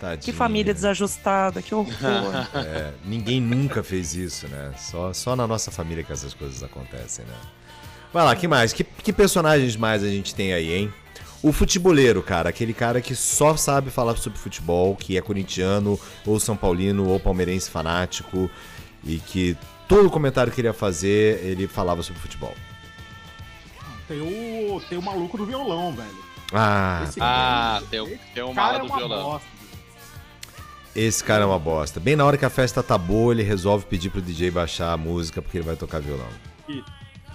Tadinha. que família desajustada, que horror. É, ninguém nunca fez isso, né? Só, só na nossa família que essas coisas acontecem, né? Vai lá, que mais? Que, que personagens mais a gente tem aí, hein? O futeboleiro, cara, aquele cara que só sabe falar sobre futebol, que é corintiano, ou são paulino, ou palmeirense fanático, e que todo comentário que ele ia fazer, ele falava sobre futebol. Tem o, tem o maluco do violão, velho. Ah, Esse Ah, tem, o- tem o cara mala é do uma violão. bosta. esse cara é uma bosta. Bem na hora que a festa tá boa, ele resolve pedir pro DJ baixar a música porque ele vai tocar violão. E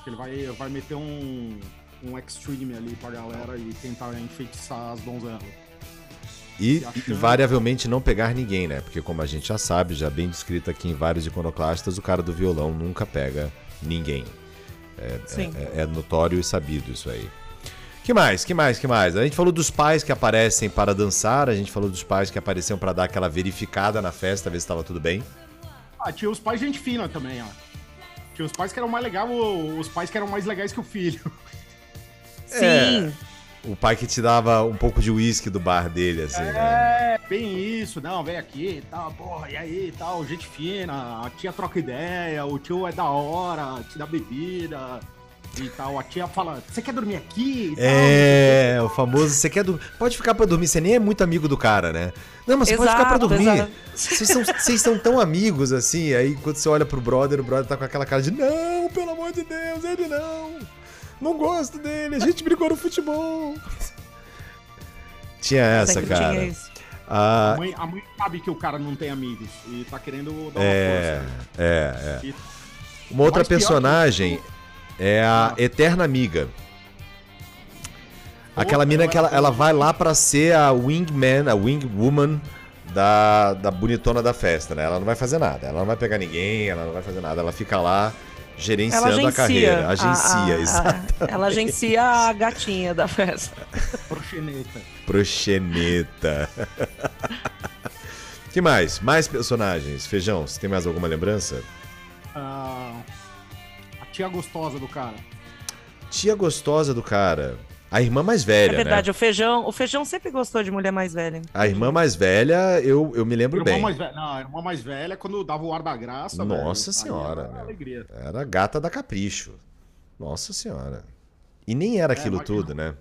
Ele vai, vai meter um, um extreme ali pra galera e tentar enfeitiçar as donzelas. E, invariavelmente não pegar ninguém, né? Porque como a gente já sabe, já bem descrito aqui em vários iconoclastas, o cara do violão nunca pega ninguém. Sim. É, é notório e sabido isso aí. Que mais? Que mais? Que mais? A gente falou dos pais que aparecem para dançar, a gente falou dos pais que apareciam para dar aquela verificada na festa, ver se estava tudo bem. Ah, tinha os pais gente fina também, ó. Tinha os pais que eram mais legais, os pais que eram mais legais que o filho. Sim. O pai que te dava um pouco de uísque do bar dele, assim, né? É, bem isso, não, vem aqui e tal, porra, e aí e tal, gente fina, a tia troca ideia, o tio é da hora, te dá bebida e tal, a tia fala, você quer dormir aqui e tal, É, o famoso, você quer dormir? Pode ficar pra dormir, você nem é muito amigo do cara, né? Não, mas você pode ficar pra Exato, dormir. exato. Vocês são, vocês são tão amigos assim, aí quando você olha pro brother, o brother tá com aquela cara de não, pelo amor de Deus, ele não. Não gosto dele, a gente brigou no futebol. Tinha essa, Sempre cara. tinha isso. Ah, A mãe, a mãe sabe que o cara não tem amigos e tá querendo dar uma é, força. é, é. E- Uma outra personagem é a Ah. Eterna Amiga. Aquela mina que ela, ela vai lá pra ser a wingman, a wingwoman da, da bonitona da festa, né? Ela não vai fazer nada, ela não vai pegar ninguém, ela não vai fazer nada, ela fica lá gerenciando agencia. a carreira. a- Agencia, a- exato. a- ela agencia a gatinha da festa. Proxeneta. Proxeneta. que mais? Mais personagens. Feijão, você tem mais alguma lembrança? Ah, a tia gostosa do cara. Tia gostosa do cara. A irmã mais velha, É verdade, né? o feijão, o feijão sempre gostou de mulher mais velha. A irmã mais velha, eu, eu me lembro Irmã bem. mais velha, não, a irmã mais velha, quando dava o ar da graça. Nossa velho, senhora, era alegria. Era a gata da capricho. Nossa senhora. E nem era aquilo imagina. tudo, né?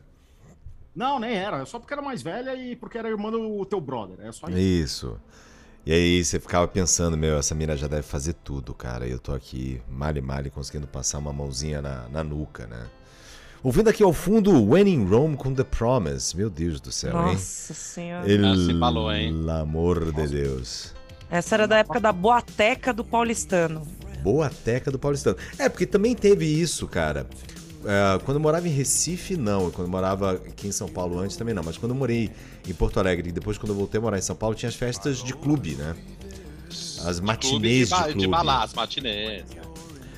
Não, nem era. Só porque era mais velha e porque era irmã do teu brother. É só isso. Isso. E aí você ficava pensando, meu, essa mina já deve fazer tudo, cara. E eu tô aqui, male male, conseguindo passar uma mãozinha na, na nuca, né? Ouvindo aqui ao fundo When in Rome com The Promise. Meu Deus do céu, hein? Nossa senhora. Ah, se embalou, hein? Pelo amor de Deus. Essa era da época da boateca do paulistano. Boa teca do Paulistano. É, porque também teve isso, cara. é, quando eu morava em Recife, não. Quando eu morava aqui em São Paulo antes também não. Mas quando eu morei em Porto Alegre e depois quando eu voltei a morar em São Paulo, tinha as festas de clube, né? As matinês de, clube. de balada, as matinês.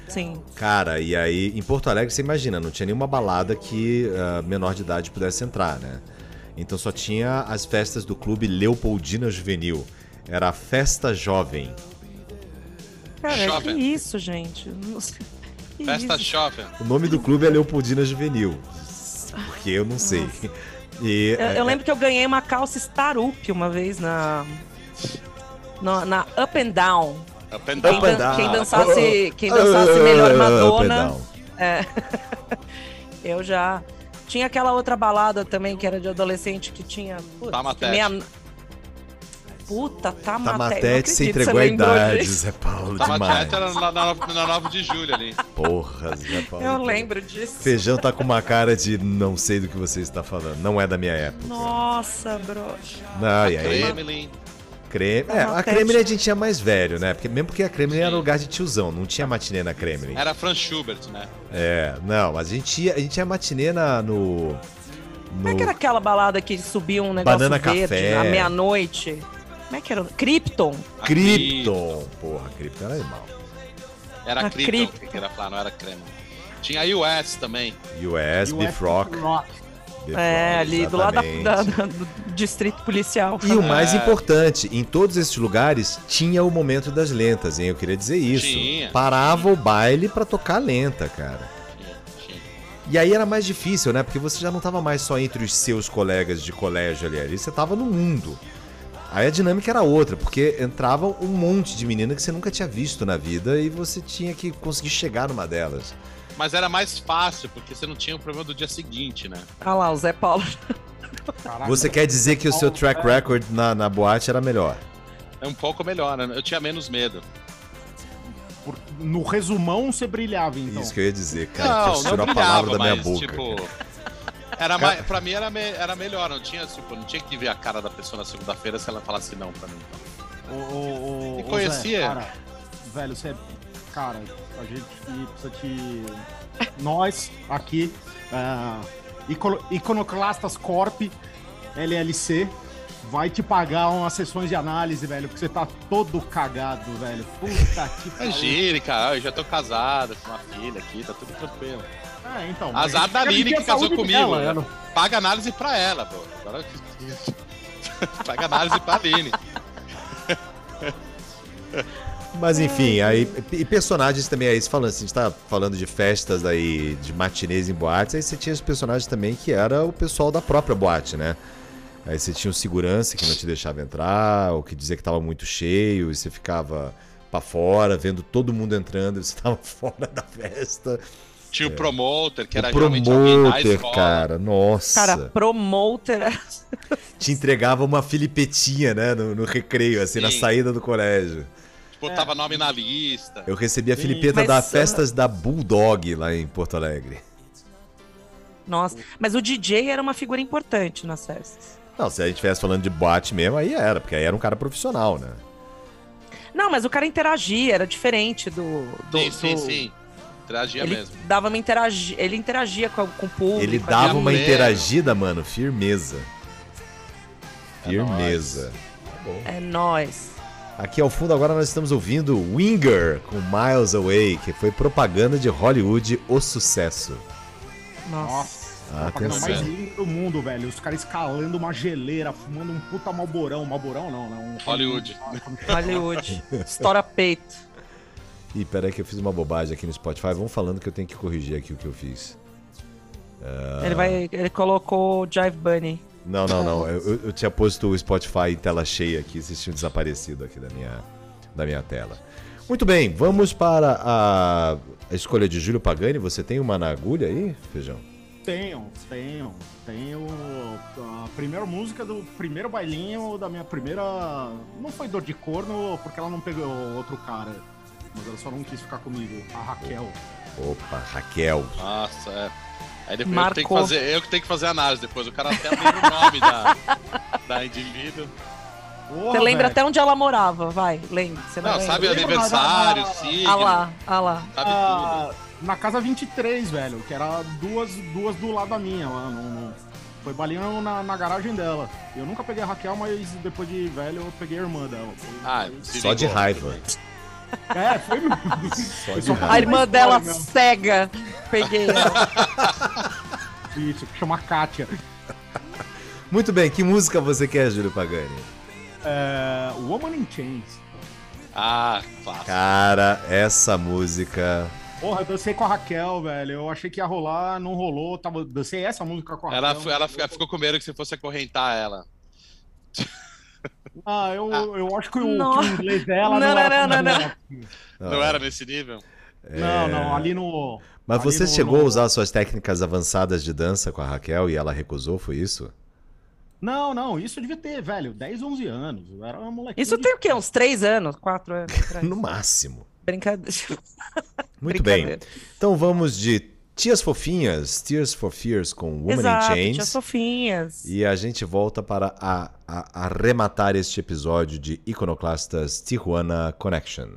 Sim. Cara, e aí em Porto Alegre, você imagina, não tinha nenhuma balada que ah, menor de idade pudesse entrar, né? Então só tinha as festas do clube Leopoldina Juvenil. Era a festa jovem. Cara, que Jovem. isso, gente? Que Festa isso? shopping. O nome do clube é Leopoldina Juvenil. Porque eu não sei. E, Eu, é, eu lembro que eu ganhei uma calça Starup uma vez na. Na, na Up and Down. Up and Quem, down. And dan- down. quem dançasse, quem dançasse melhor Madonna, down. eu já. Tinha aquela outra balada também que era de adolescente que tinha. Putz, Tamatete. meia... Puta, Tamatete. Tamatete, acredito, entregou lembrou idade. Zé Paulo, demais. quieto, era na, na, na 9 de julho ali. Porra, Zé Paulo. Eu lembro disso. Feijão tá com uma cara de não sei do que você está falando. Não é da minha época. Nossa, bro. Não, e aí, Kremlin. Creme. É, a. Kremlin a gente tinha mais velho, né? Porque, mesmo porque a Kremlin era lugar de tiozão, não tinha matinê na Kremlin. Era Franz Schubert, né? É, não, mas a gente ia, a gente ia matinê na, no. Como é no que era aquela balada que subia um negócio Banana verde Café. à meia-noite? Como é que era? Krypton. A Krypton. Porra, Krypton era animal. Era A Krypton, Krypton. que queria falar, não era Kremlin. Tinha a US também. US, Beef Rock. É, ali do lado da- exatamente. da- do distrito policial. E o mais É. importante, em todos esses lugares tinha o momento das lentas, hein? Eu queria dizer isso. Tinha. Parava o baile pra tocar lenta, cara. Tinha, tinha. E aí era mais difícil, né? Porque você já não tava mais só entre os seus colegas de colégio ali, ali você tava no mundo. Aí a dinâmica era outra, porque entrava um monte de menina que você nunca tinha visto na vida e você tinha que conseguir chegar numa delas. Mas era mais fácil, porque você não tinha o problema do dia seguinte, né? Olha lá, o Zé Paulo. Você quer dizer que o seu track record na, na boate era melhor? É um pouco melhor, né? Eu tinha menos medo. Por- No resumão, você brilhava, então. Isso que eu ia dizer, cara. que você tirou a brilhava, palavra da minha mas, boca. Tipo, era mais, pra mim era, me- era melhor, não tinha, tipo, não tinha que ver a cara da pessoa na segunda-feira se ela falasse não pra mim. O, o, o, E o conhecia? Zé, cara, velho, você é. Cara, a gente precisa te. Nós, aqui, Icono- Iconoclastas Corp, LLC, vai te pagar umas sessões de análise, velho, porque você tá todo cagado, velho. Puta que pariu. Imagine, cara, eu já tô casado com uma filha aqui, tá tudo tranquilo. É, então. Azar da medir que casou comigo. dela, né? não- Paga análise pra ela, pô. Agora... Paga análise pra Aline. Mas enfim, aí. E personagens também, aí falando assim, a gente tá falando de festas aí, de matinês em boates, aí você tinha os personagens também que era o pessoal da própria boate, né? Aí você tinha o segurança que não te deixava entrar, ou que dizia que tava muito cheio, e você ficava pra fora, vendo todo mundo entrando, e você tava fora da festa. Tinha o promoter, que o era geralmente alguém da promoter, cara, nossa. Cara, promoter. Te entregava uma filipetinha, né, no, no recreio, assim, na Sim. saída do colégio. Botava nome na lista. Eu recebi a Sim. filipeta Mas, da uh, festas da Bulldog lá em Porto Alegre. Nossa, mas o DJ era uma figura importante nas festas. Não, se a gente estivesse falando de boate mesmo, aí era, porque aí era um cara profissional, né? Não, mas o cara interagia, era diferente do. do sim, sim, do- sim. Interagia Ele mesmo. dava uma interagi... ele interagia com, com o público. Ele ali. dava uma interagida, mano, firmeza. É Firmeza. É nóis. Aqui ao fundo agora nós estamos ouvindo Winger com Miles Away, que foi propaganda de Hollywood, o sucesso. Nossa. Nossa. Ah, propaganda atenção. mais linda do mundo, velho. Os caras escalando uma geleira, fumando um puta malborão. Malborão não, né? Um Hollywood. Hollywood. Estoura peito. Ih, peraí que eu fiz uma bobagem aqui no Spotify. Vamos falando que eu tenho que corrigir aqui o que eu fiz. Ele vai. Ele colocou o Jive Bunny. Não, não, não. Eu, eu- tinha posto o Spotify em tela cheia aqui, vocês tinham desaparecido aqui da minha, da minha tela. Muito bem, vamos para a, a escolha de Júlio Pagani. Você tem uma na agulha aí, Feijão? Tenho, tenho. Tenho a primeira música do primeiro bailinho da minha primeira. Não foi dor de corno, porque ela não pegou outro cara. Mas ela só não quis ficar comigo. A Raquel. Opa, Raquel. Nossa, é. Aí depois eu Marcou. tenho, que fazer, eu que tenho que fazer análise depois. O cara até lembra o nome da, da indivíduo. Você lembra até onde ela morava, vai, lembra. Você Não, lembra? sabe aniversário, da- signo, Ah lá, ah lá. sabe tudo. Ah, na casa 23, velho, que era duas, duas do lado da minha, lá. No, no- foi balinha na, na garagem dela. Eu nunca peguei a Raquel, mas depois de velho eu peguei a irmã dela. Ah, Só de raiva. É, foi mesmo. Só de só- A irmã dela cega. Peguei ela. Isso, que chama Kátia. Muito bem, que música você quer, Júlio Pagani? É, Woman in Chains. Ah, clássico. Cara, essa música. Porra, eu dancei com a Raquel, velho. Eu achei que ia rolar, não rolou. Tava, dancei essa música com a Ela, Raquel. ela fica- ficou com medo que você fosse acorrentar ela. Ah, eu, eu acho que o, que Não. o inglês dela Não, não, era não, não, tão não. bom. Não era nesse nível? Não, não, ali no. Mas ali você no- chegou no- a usar suas técnicas avançadas de dança com a Raquel e ela recusou, foi isso? Não, não, isso eu devia ter, velho, 10, 11 anos. Eu era uma molequinha. Isso de- tem o quê? Uns três anos? Quatro anos? atrás? No máximo. Brincadeira. Muito bem. Brincadeira. Então vamos de Tias Fofinhas, Tears for Fears com Woman Exato, in Chains. Sofinhas. E a gente volta para a, a- arrematar este episódio de Iconoclastas Tijuana Connection.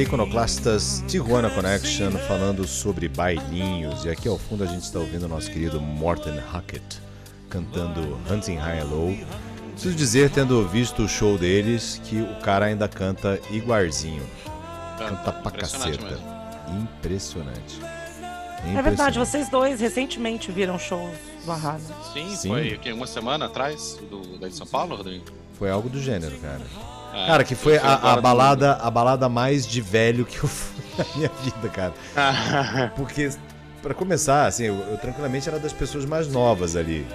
Iconoclastas Tijuana Connection, falando sobre bailinhos. E aqui ao fundo a gente está ouvindo o nosso querido Morten Hackett cantando Hunting High and Low. Preciso dizer, tendo visto o show deles, que o cara ainda canta igualzinho. Canta pra Impressionante caceta. Impressionante. É verdade, vocês dois recentemente viram shows do Arrasa. Sim, Sim. foi aqui, uma semana atrás do, da de São Paulo, Rodrigo? Foi algo do gênero, cara. É, Cara, que foi a, agora a balada, a balada mais de velho que eu fui na minha vida, cara. Porque, pra começar, assim, eu, eu tranquilamente era das pessoas mais novas ali.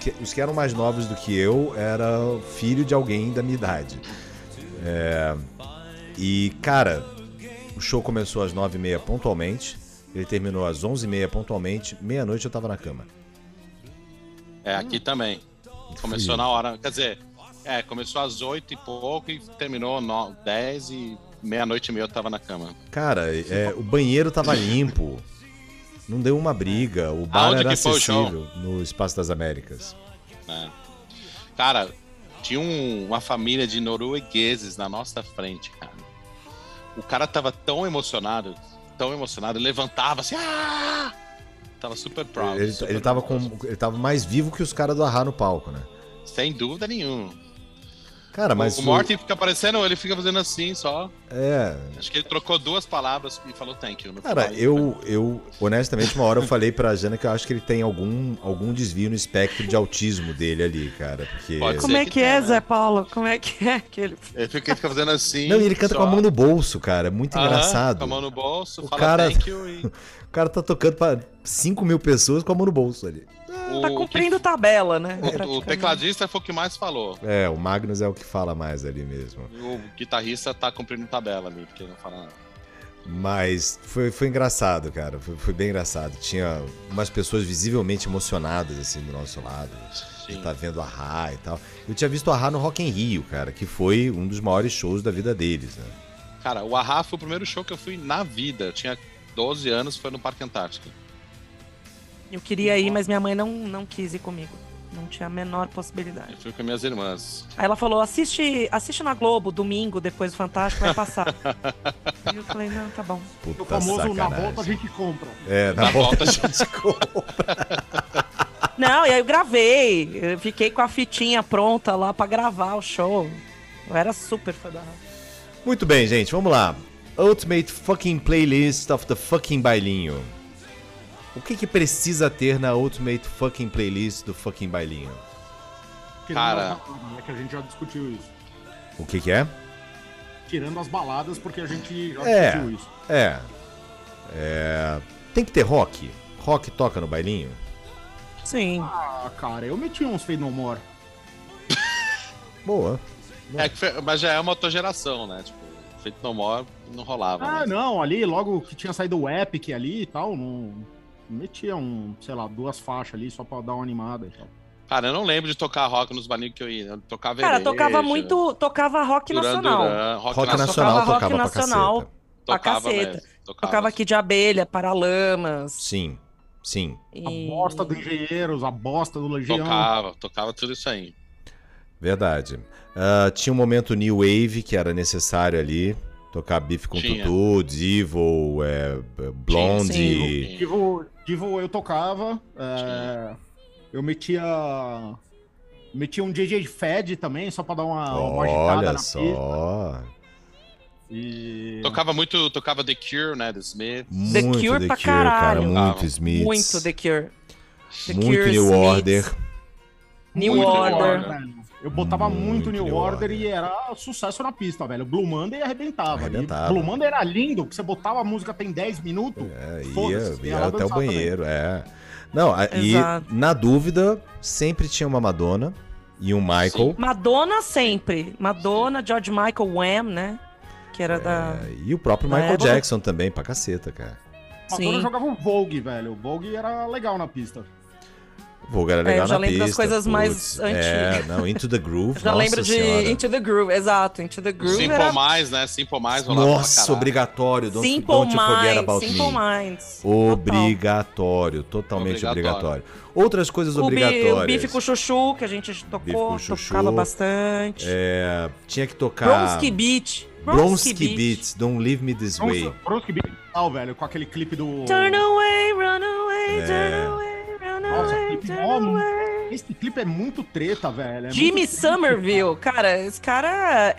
Que- os que eram mais novos do que eu era filho de alguém da minha idade. É, e, cara, o show começou às nove e meia pontualmente. Ele terminou às onze e meia pontualmente. Meia-noite eu tava na cama. É, aqui também. Começou na hora. Quer dizer, é, começou às oito e pouco e terminou no, dez e meia-noite e meia eu tava na cama. Cara, é, o banheiro tava limpo. Não deu uma briga. O bar Aonde era acessível no Espaço das Américas. né? Cara, tinha um- uma família de noruegueses na nossa frente, cara. O cara tava tão emocionado, tão emocionado, ele levantava assim, ah! Tava super proud. Ele, super ele, tava com, ele tava mais vivo que os caras do Arra no palco, né? Sem dúvida nenhuma. Cara, mas. o Morty fica aparecendo, ele fica fazendo assim só. É. Acho que ele trocou duas palavras e falou thank you. No Cara, final. eu, eu, honestamente, uma hora eu falei pra Jana que eu acho que ele tem algum, algum desvio no espectro de autismo dele ali, cara. Porque. Pode Como é que que é, né? Zé Paulo? Como é que é que ele... Ele fica, ele fica fazendo assim. Não, e ele canta só. com a mão no bolso, cara. É muito Aham, engraçado. Com a mão no bolso, O fala cara- thank you e. O cara tá tocando pra 5 mil pessoas com a mão no bolso ali. Tá o cumprindo tabela, né? que- o, o tecladista foi o que mais falou. É, o Magnus é o que fala mais ali mesmo. O guitarrista tá cumprindo tabela ali, porque não fala nada. Mas foi, foi engraçado, cara. Foi, foi bem engraçado. Tinha umas pessoas visivelmente emocionadas, assim, do nosso lado. Sim. tá vendo a Ra e tal. Eu tinha visto a Ra no Rock in Rio, cara, que foi um dos maiores shows da vida deles, né? Cara, o Ahá foi o primeiro show que eu fui na vida. Eu tinha 12 anos, foi no Parque Antártico. Eu queria ir, mas minha mãe não, não quis ir comigo. Não tinha a menor possibilidade. Eu fui com minhas irmãs. Aí ela falou: assiste, assiste na Globo, domingo, depois do Fantástico, vai passar. Aí eu falei, não, tá bom. Puta O famoso na sacanagem. volta a gente compra. É, na, Na volta, volta a gente compra. Não, e aí eu gravei. Eu fiquei com a fitinha pronta lá pra gravar o show. Eu era super fã da Rafa. Muito bem, gente, vamos lá. Ultimate fucking playlist of the fucking bailinho. O que que precisa ter na Ultimate fucking playlist do fucking bailinho? Tirando Cara. as baladas, É que a gente já discutiu isso. O que que é? Tirando as baladas, porque a gente já É. discutiu isso. É. É. Tem que ter rock. Rock toca no bailinho? Sim. Ah, cara, eu meti uns Fade No More. Boa. É que foi- mas já é uma outra geração, né? Tipo, feito no more não rolava. Ah, né? não, ali, logo que tinha saído o Epic ali e tal, não... Metia um, sei lá, duas faixas ali só pra dar uma animada e tal. Cara, eu não lembro de tocar rock nos balinhos que eu ia. Eu tocava Cara, tocava muito. Tocava rock Duran nacional. Duran, rock, Rock nacional. Tocava rock tocava pra nacional. caceta. pra Tocava caceta. mesmo, Tocava, Tocava aqui de abelha, Paralamas. Sim, sim. A E... bosta do Engenheiros, a bosta do Legião. Tocava, tocava tudo isso aí. Verdade. Ah, tinha um momento New Wave que era necessário ali. Tocar Bife com Tinha. Tutu, Devil, é, Blonde. sim. Divo, Divo eu tocava. é, eu metia. Metia um JJ Fed também, só pra dar uma, uma agitada Olha na só. pista. E... Tocava muito, tocava The Cure, né? The Smith. The muito Cure The pra Cure, cara. caralho. Muito Tocava. Smiths. Muito The Cure. The muito Cure, New Smiths, Order. New Muito Order. Order. Eu botava Muito muito, New, New Order, Order. e era sucesso na pista, velho. Blue Monday arrebentava. Arrebentava. Blue Monday era lindo, porque você botava a música tem 10 minutos. É, ia, ia até o banheiro, é. Não, a- e Exato. na dúvida, sempre tinha uma Madonna e um Michael. Madonna sempre. Madonna, George Michael, Wham, né? Que era da. É, e o próprio Michael época- Jackson também, pra caceta, cara. Madonna Sim. jogava o Vogue, velho. O Vogue era legal na pista. Vulgar era É, legal eu já na lembro das pista, coisas mais putz. É, antigas. não, Into the Groove, Já nossa lembro de senhora. Into the Groove, exato. Into the Groove Simple era Mais, né? Simple Mais Nossa, obrigatório. Don't, Simple don't you forget Minds, about Simple me. Minds. Obrigatório, totalmente obrigatório. Obrigatório. Outras coisas O, obrigatórias. o bife com chuchu, que a gente tocou, chuchu. tocava bastante. É, tinha que tocar. Bronski Beach. Bronski Beats, Don't Leave Me This Way. Bronski Beat tal, velho, com aquele clipe do. Turn away, run away, É. turn away, Nossa, clipe mó-. Esse clipe é muito treta, velho. é Jimmy Somerville, cara, esse cara.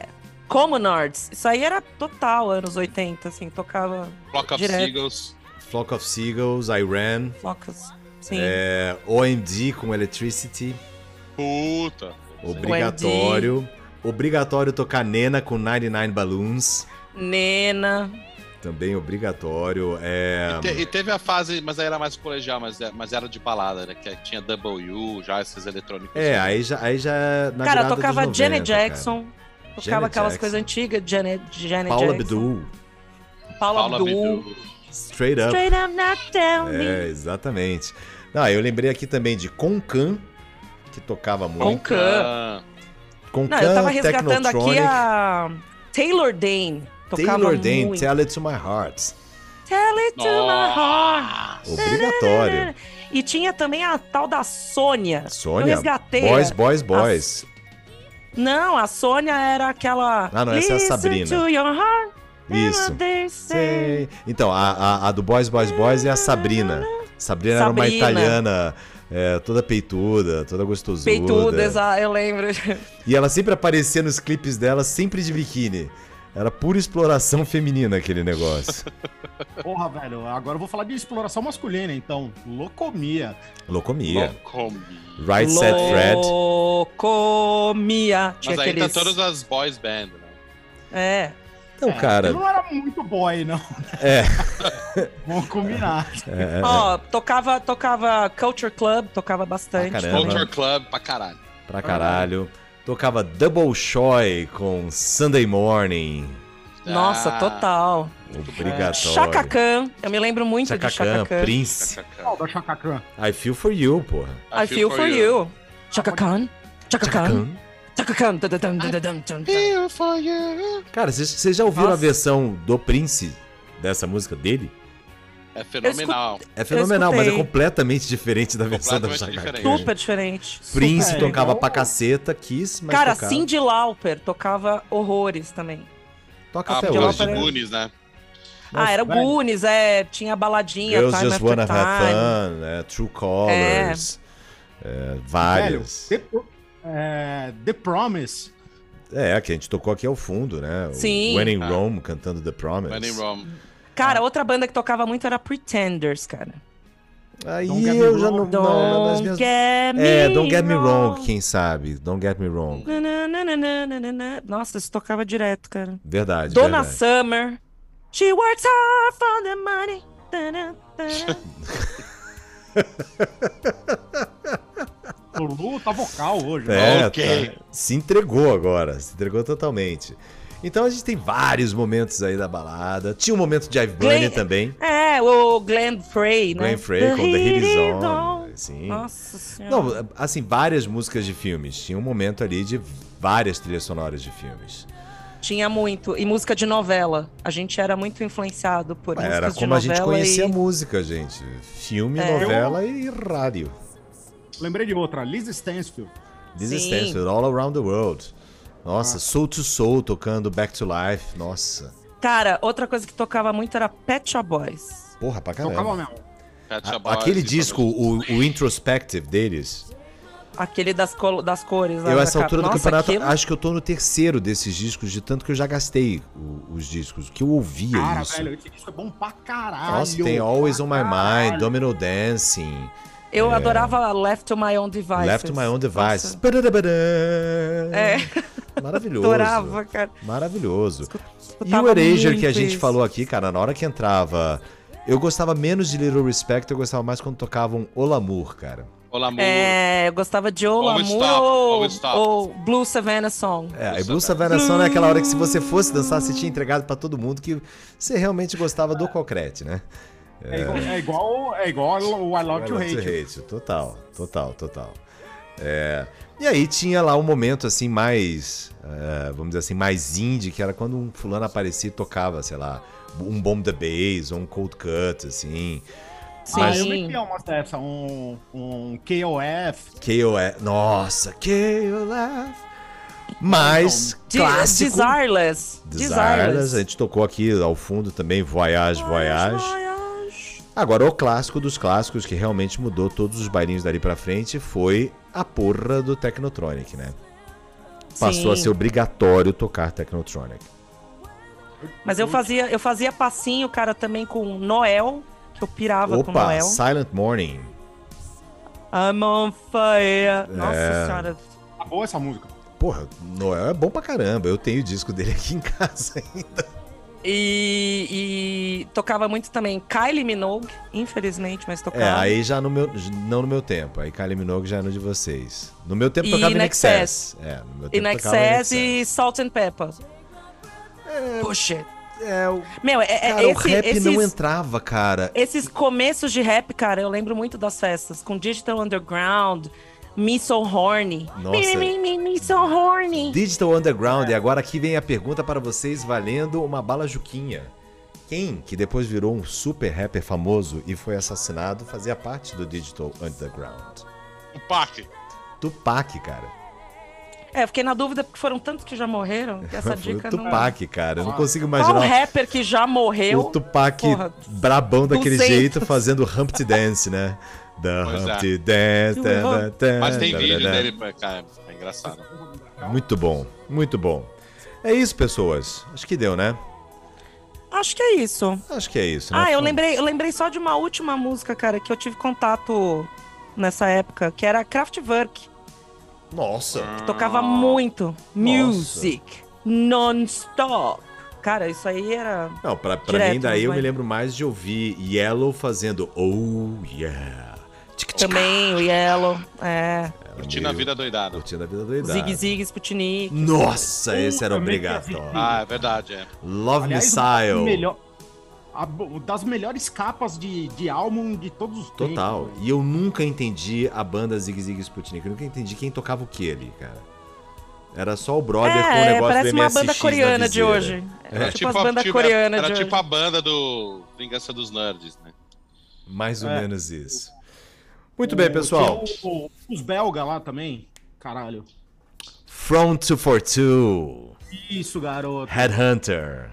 Commonards. Isso aí era total anos 80, assim, tocava Flock of Direto. Seagulls. Flock of Seagulls, I Ran. flocas. Sim. É, OMD com Electricity. Puta. Obrigatório. Obrigatório tocar Nena com 99 Balloons. Nena. Também obrigatório. É, E, te- e teve a fase, mas aí era mais colegial, mas, é- mas era de balada, né? Que tinha W, já esses eletrônicos. é aí já, aí já na cara, tocava dos 90, Janet cara. Jackson. Tocava Janet aquelas Jackson. coisas antigas, Janet, Janet Paula Jackson. Abdul. Paula, Paula Abdul. Abdul. Straight Up. Straight up, not. É, exatamente. Não, eu lembrei aqui também de Concan, que tocava muito. Concan. Ah, Concan, Não, eu tava resgatando aqui a Taylor Dane. Tocava Taylor Dane, muito. Tell It To My Heart. Tell it to my heart. Obrigatório. E tinha também a tal da Sônia. Eu Sônia, resgatei. Boys, a- Boys, Boys. Não, a Sônia era aquela. Ah, não, essa é a Sabrina. to your heart, Isso. Sei. Então, a, a, a do Boys, Boys, Boys é a Sabrina. Sabrina, era uma Sabrina. italiana, é, toda peituda, toda gostosuda. Peituda, exa- eu lembro. E ela sempre aparecia nos clipes dela, sempre de biquíni. Era pura exploração feminina aquele negócio. Porra, velho. Agora eu vou falar de exploração masculina, então. Locomia. Locomia. Locomia. Right Set Fred. Locomia. Tinha Mas aí aqueles... tá todas as boys band, né? É. Então, cara, Eu não era muito boy, não. é. Vamos combinar. é, é, Ó, tocava, tocava Culture Club, tocava bastante. Ah. Culture Club pra caralho. pra caralho. Tocava Double Shoy com Sunday Morning. Nossa, Ah, total. Obrigatório. Chaka Khan. Eu me lembro muito Chaka de Chaka Khan. Prince. Chaka Khan? I Feel For You, porra. I feel for you. Chaka Khan. Chaka Khan. Chaka Khan. Feel for you. Cara, vocês já ouviram a Nossa. versão do Prince dessa música dele? É fenomenal. É fenomenal, mas é completamente diferente da versão da Chaka diferente. Super diferente. Prince Super. tocava Igual- pra caceta, Kiss, mas Cara, tocava. Cindy Lauper tocava horrores também. toca Ah, até hoje. de Lauper é- Goonies, né? ah, era o velho. Goonies, é. Tinha baladinha, Girls Time Just After Wanna Time. Have Fun, né? True Colors, é, Velho, vários. The, é, The Promise. É, que a gente tocou aqui ao fundo, né? O Sim. When in Ah. Rome cantando The Promise. When in Rome. Cara, outra banda que tocava muito era Pretenders, cara. Aí Don't eu já não. Wrong. não, Don't minhas- get me É, Don't Get Me Wrong, wrong. quem sabe? Don't Get Me Wrong. Nananana. Nossa, isso tocava direto, cara. Verdade. Donna verdade. Summer. She works hard for the money. Tana. O Lu tá vocal hoje. né? É, Ok. tá. se entregou agora, se entregou totalmente. Então a gente tem vários momentos aí da balada. Tinha um momento de Jive Bunny Glenn- também. É, o Glenn Frey, né? Glenn Frey com The Heat Is On. Sim. Nossa senhora. Não, assim, várias músicas de filmes. Tinha um momento ali de várias trilhas sonoras de filmes. Tinha muito. E música de novela. A gente era muito influenciado por Era músicas de como a gente conhecia e... música, gente. Filme, É. novela e rádio. Lembrei de outra, Liz Stansfield. Is Sim. Stansfield, All Around the World. Nossa, Soul to Soul tocando Back to Life. Nossa. Cara, outra coisa que tocava muito era Pet Shop Boys. Porra, pra Tocava caramba. mesmo. Pet Shop Boys, aquele disco, o, o Introspective deles, Aquele das, das cores. eu da essa altura do Nossa, campeonato, aquilo- acho que eu tô no terceiro desses discos, de tanto que eu já gastei o- os discos, que eu ouvia Cara, isso. velho, esse disco é bom pra caralho. Nossa, tem Always On My Mind. Domino Dancing, Eu adorava Left to My Own Devices. Left to My Own Badadabadã. É, Maravilhoso. adorava, cara. Maravilhoso. E o Erasure que a gente isso. falou aqui, cara, na hora que entrava. Eu gostava menos de Little Respect, eu gostava mais quando tocavam O Lamour, cara. Olá, amor. É, eu gostava de Stop, ou, ou Blue Savannah Song. É, e Blue Savannah Song é aquela hora que se você fosse dançar, você tinha entregado pra todo mundo que você realmente gostava do concrete, né? É, igual, é igual, é igual o I Love to I Hate. To Total, total, total. É, E aí tinha lá um momento assim mais, é, vamos dizer assim, mais indie, que era quando um fulano aparecia e tocava, sei lá, um Bomb the Bass ou um Cold Cut, assim. Sim. Ah, eu é uma dessa, um, um KOF. KOF, nossa, KOF. Mas De- clássico. Desireless. Desireless, a gente tocou aqui ao fundo também, Voyage, Voyage. Voyage. Agora, o clássico dos clássicos que realmente mudou todos os bailinhos dali pra frente foi a porra do Technotronic, né? Passou a Sim. ser obrigatório tocar Technotronic. Mas eu fazia, eu fazia passinho, cara, também com Noel, que eu pirava com Opa, Noel. Silent Morning. I'm on fire. Nossa É. senhora. Tá boa essa música. Porra, Noel é bom pra caramba. Eu tenho o disco dele aqui em casa ainda. E, e tocava muito também Kylie Minogue, infelizmente, mas tocava. É, aí já no meu. Não no meu tempo. Aí Kylie Minogue já é no de vocês. No meu tempo E tocava In in Excess. É, no meu tempo In Excess e Salt and Pepper. Push it. É, o, Meu, é, é cara, o esse- rap esses, não entrava, cara. esses começos de rap, cara, eu lembro muito das festas. Com Digital Underground, Me So Horny. Nossa. Me, me, me, me So Horny. Digital Underground. E agora aqui vem a pergunta para vocês valendo uma bala Juquinha. Quem, que depois virou um super rapper famoso e foi assassinado, fazia parte do Digital Underground? O Pac. Tupac, cara. É, eu fiquei na dúvida porque foram tantos que já morreram que essa Foi o dica não... Tupac, cara. Eu não consigo Qual imaginar rapper que já morreu? o Tupac Porra, brabão daquele 200. jeito fazendo Humpty Dance, né? The Pois é. Humpty Dance. Tan, tan, Mas tem vídeo dele, pra- cara, é engraçado. Muito bom, muito bom. É isso, pessoas. Acho que deu, né? Acho que é isso. Acho que é isso. né? Ah, eu lembrei, eu lembrei só de uma última música, cara, que eu tive contato nessa época, que era Kraftwerk. Nossa. que Tocava muito. Music. Non-stop. Cara, isso aí era. Não, pra, pra Direto, mim, daí eu mas- me lembro mais de ouvir Yellow fazendo Oh Yeah. Também o Yellow. É. era Curtindo a vida doidada. Curtindo a vida doidada. Zig Zig, Sputnik. Nossa, esse era obrigatório. Ah, é verdade, é. Love Aliás, Missile. melhor- a das melhores capas de, de álbum de todos os tempos. Total. E eu nunca entendi a banda Zig Zig Sputnik. Eu nunca entendi quem tocava o que ali, cara. Era só o brother com o É, negócio parece do uma banda na coreana de hoje. É, tipo, as bandas tipo- coreanas Era de tipo hoje. a banda do Vingança dos Nerds, né? Mais ou É. menos isso. Muito bem, O- pessoal. tinha o- os belga lá também. Caralho. From 242. Isso, garoto. Headhunter.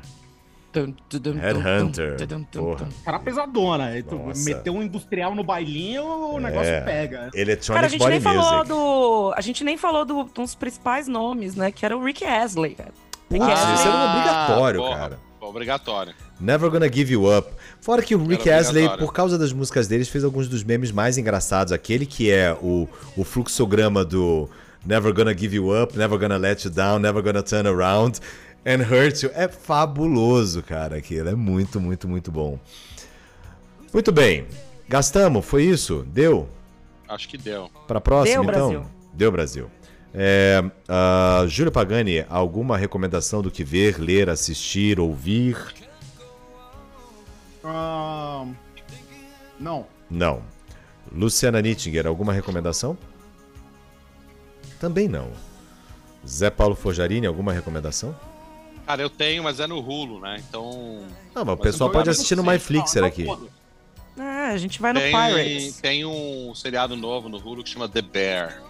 Headhunter. Porra. Cara pesadona. Nossa. meteu um industrial no bailinho, o negócio É. pega. Electronic Cara, a gente Body nem falou Music. do. A gente nem falou do, dos principais nomes, né? Que era o Rick Astley, cara. Rick Ah, Astley. isso era um obrigatório, porra, cara. Obrigatório. Never Gonna Give You Up. Fora que o Rick Astley, por causa das músicas deles, fez alguns dos memes mais engraçados. Aquele que é o, o fluxograma do Never Gonna Give You Up, Never Gonna Let You Down, Never Gonna Turn Around and Hurt You. É fabuloso, cara, aquilo. É muito, muito, muito bom. Muito bem. Gastamos, foi isso? Deu? Acho que deu. Pra próxima, Deu, então? Brasil. Deu, Brasil. É, ah, Júlio Pagani, alguma recomendação do que ver, ler, assistir, ouvir? Ah, não. Não. Luciana Nittinger, alguma recomendação? Também não. Zé Paulo Forjarini, alguma recomendação? Cara, eu tenho, mas é no Hulu, né? Então. Não, mas o pessoal pode assistir no. MyFlixer aqui. É, a gente vai no Tem, Pirates. tem um seriado novo no Hulu que chama The Bear.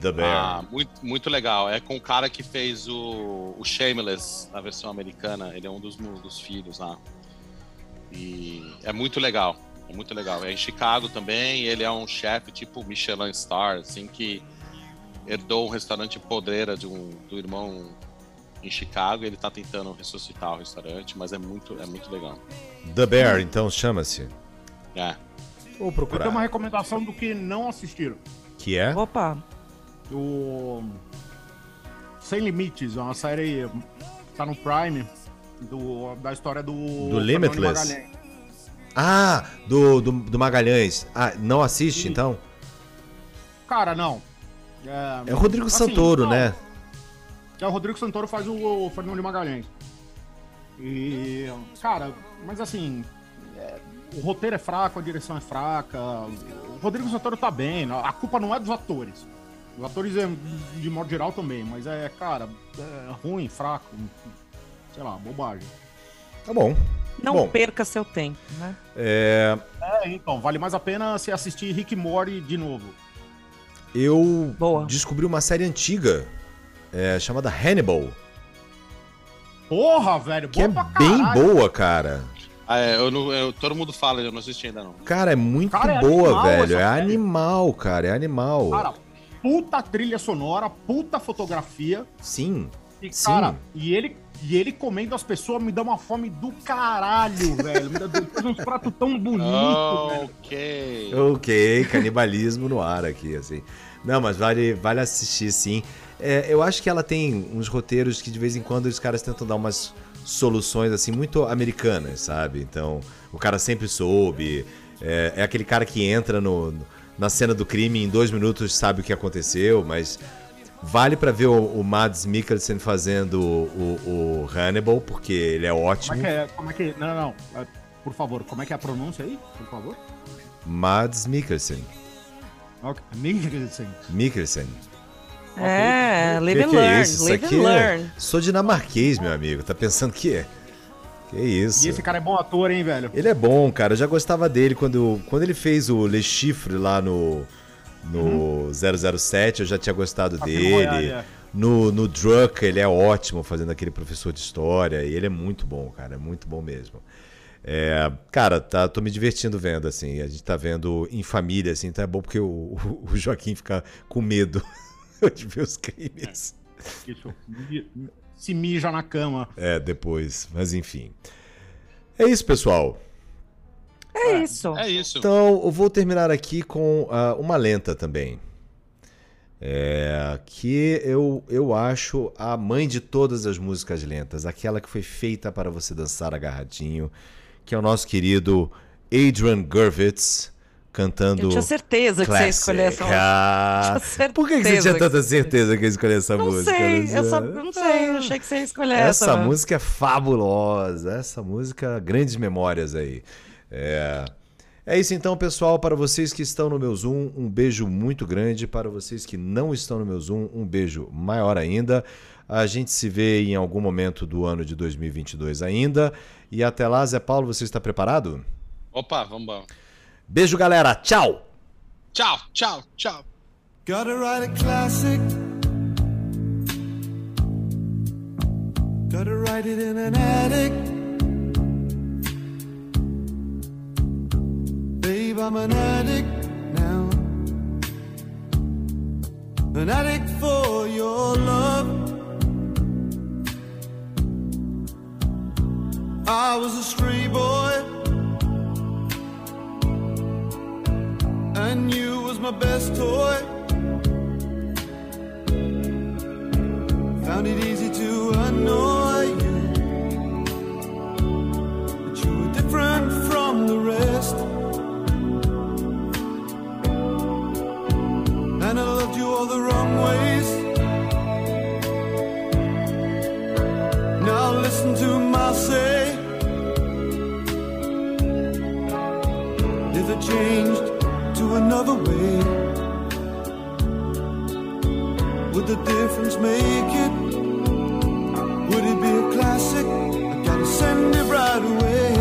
The Ah, Bear. muito, muito legal. É com o cara que fez o, o Shameless na versão americana. Ele é um dos, dos filhos lá. E é muito legal. É muito legal. É em Chicago também. Ele é um chefe tipo Michelin Star, assim, que herdou um restaurante podreira de um, do irmão em Chicago. E ele tá tentando ressuscitar o restaurante, mas é muito, é muito legal. The Bear, então, chama-se. É. Vou Eu procurar. tenho uma recomendação do que não assistiram. Que é? Opa. O Sem Limites, é uma série tá no Prime do, da história do Do Limitless? Ah, do, do, do Magalhães. Ah, não assiste, então? Cara, não. É o Rodrigo assim, Santoro, não. né? É o Rodrigo Santoro faz o, o Fernando de Magalhães. E, cara, mas assim, é, o roteiro é fraco, a direção é fraca. O Rodrigo Santoro tá bem. A culpa não é dos atores. Os atores, é, de modo geral, também. Mas é, cara, é ruim, fraco. Sei lá, bobagem. Tá bom. Não Bom. perca seu tempo, né? É, É, então, vale mais a pena você assistir Rick Morty de novo. eu Boa. descobri uma série antiga é, chamada Hannibal, Porra, velho, que é boa pra bem boa, cara. Ah, é, eu não, eu- todo mundo fala, eu não assisti ainda não. Cara, é muito Cara, é boa, animal velho. É animal, cara. É animal. Cara, puta trilha sonora, puta fotografia. Sim. E, Sim. cara, e ele, e ele comendo as pessoas me dá uma fome do caralho, velho. Me dá uns pratos tão bonitos, velho. ok. Ok, canibalismo no ar aqui, assim. Não, mas vale, vale assistir, sim. É, eu acho que ela tem uns roteiros que de vez em quando os caras tentam dar umas soluções, assim, muito americanas, sabe? Então, o cara sempre soube. É, é aquele cara que entra no, na cena do crime em dois minutos sabe o que aconteceu, mas vale pra ver o, o Mads Mikkelsen fazendo o, o Hannibal, porque ele é Como ótimo. é que é? Como é que. Não, não, não. É, Por favor, como é que é a pronúncia aí? Por favor. Mads Mikkelsen. Ok. Mikkelsen. Mikkelsen. É, live Que and que é learn, isso? Isso live aqui and é- learn. Sou dinamarquês, meu amigo. Tá pensando que é? Que isso? E esse cara é bom ator, hein, velho? Ele é bom, cara. Eu já gostava dele quando, quando ele fez o Le Chiffre lá no, no 007. Eu já tinha gostado Cassino dele. Royale, é. No, no Druck, ele é ótimo fazendo aquele professor de história. E ele é muito bom, cara. É muito bom mesmo. É, cara, tá, tô me divertindo vendo, assim. A gente tá vendo em família, assim. Então é bom porque o, o- o Joaquim fica com medo de ver os crimes. Isso. Se mija na cama. É, depois. Mas enfim. É isso, pessoal. É isso. É isso. Então, eu vou terminar aqui com ah, uma lenta também. É, que eu, eu acho a mãe de todas as músicas lentas, aquela que foi feita para você dançar agarradinho, que é o nosso querido Adrian Gurvitz cantando. Eu tinha certeza que você ia escolher essa música. Ah, Por que, que você certeza tinha que tanta você- certeza que ia escolher essa Não música? sei, eu só, eu não sei, eu achei que você ia escolher essa. Essa música é fabulosa. Essa música, grandes memórias aí. É... é isso então, pessoal. Para vocês que estão no meu Zoom, um beijo muito grande. Para vocês que não estão no meu Zoom, um beijo maior ainda. A gente se vê em algum momento do ano de 2022 ainda. E até lá, Zé Paulo, você está preparado? Opa, vamos embora. Beijo, galera. Tchau! Tchau, tchau, tchau. Gotta write a classic. Gotta write it in an attic. Babe, I'm an addict now. An addict for your love. I was a stray boy. and you was my best toy. Found it easy to annoy all the wrong ways. Now listen to my say. It changed to another way, would the difference make it? Would it be a classic? I gotta send it right away.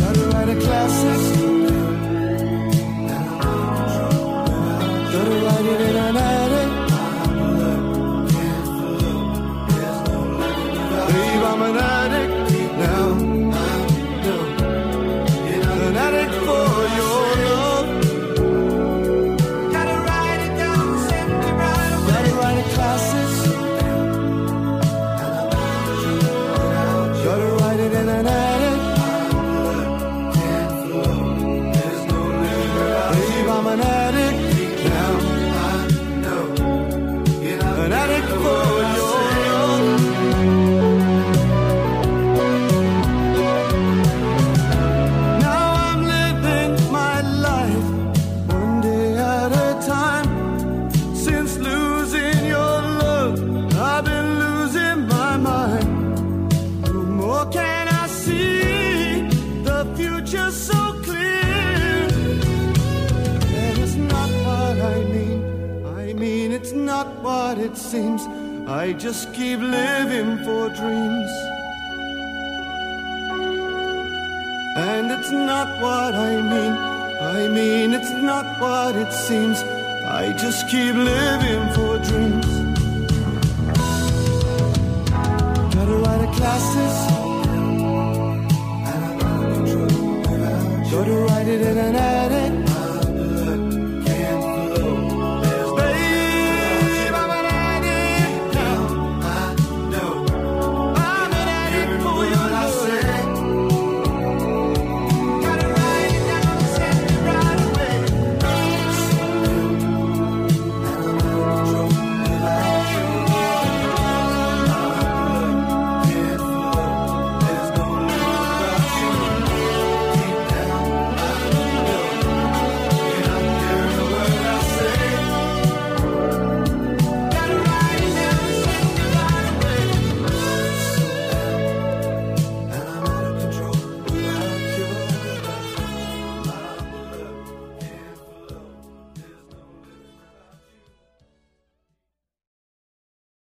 Gotta write a classic. I just keep living for dreams. And it's not what I mean. I mean, it's not what it seems. I just keep living for dreams. Write a classes. Gotta write it in an ad.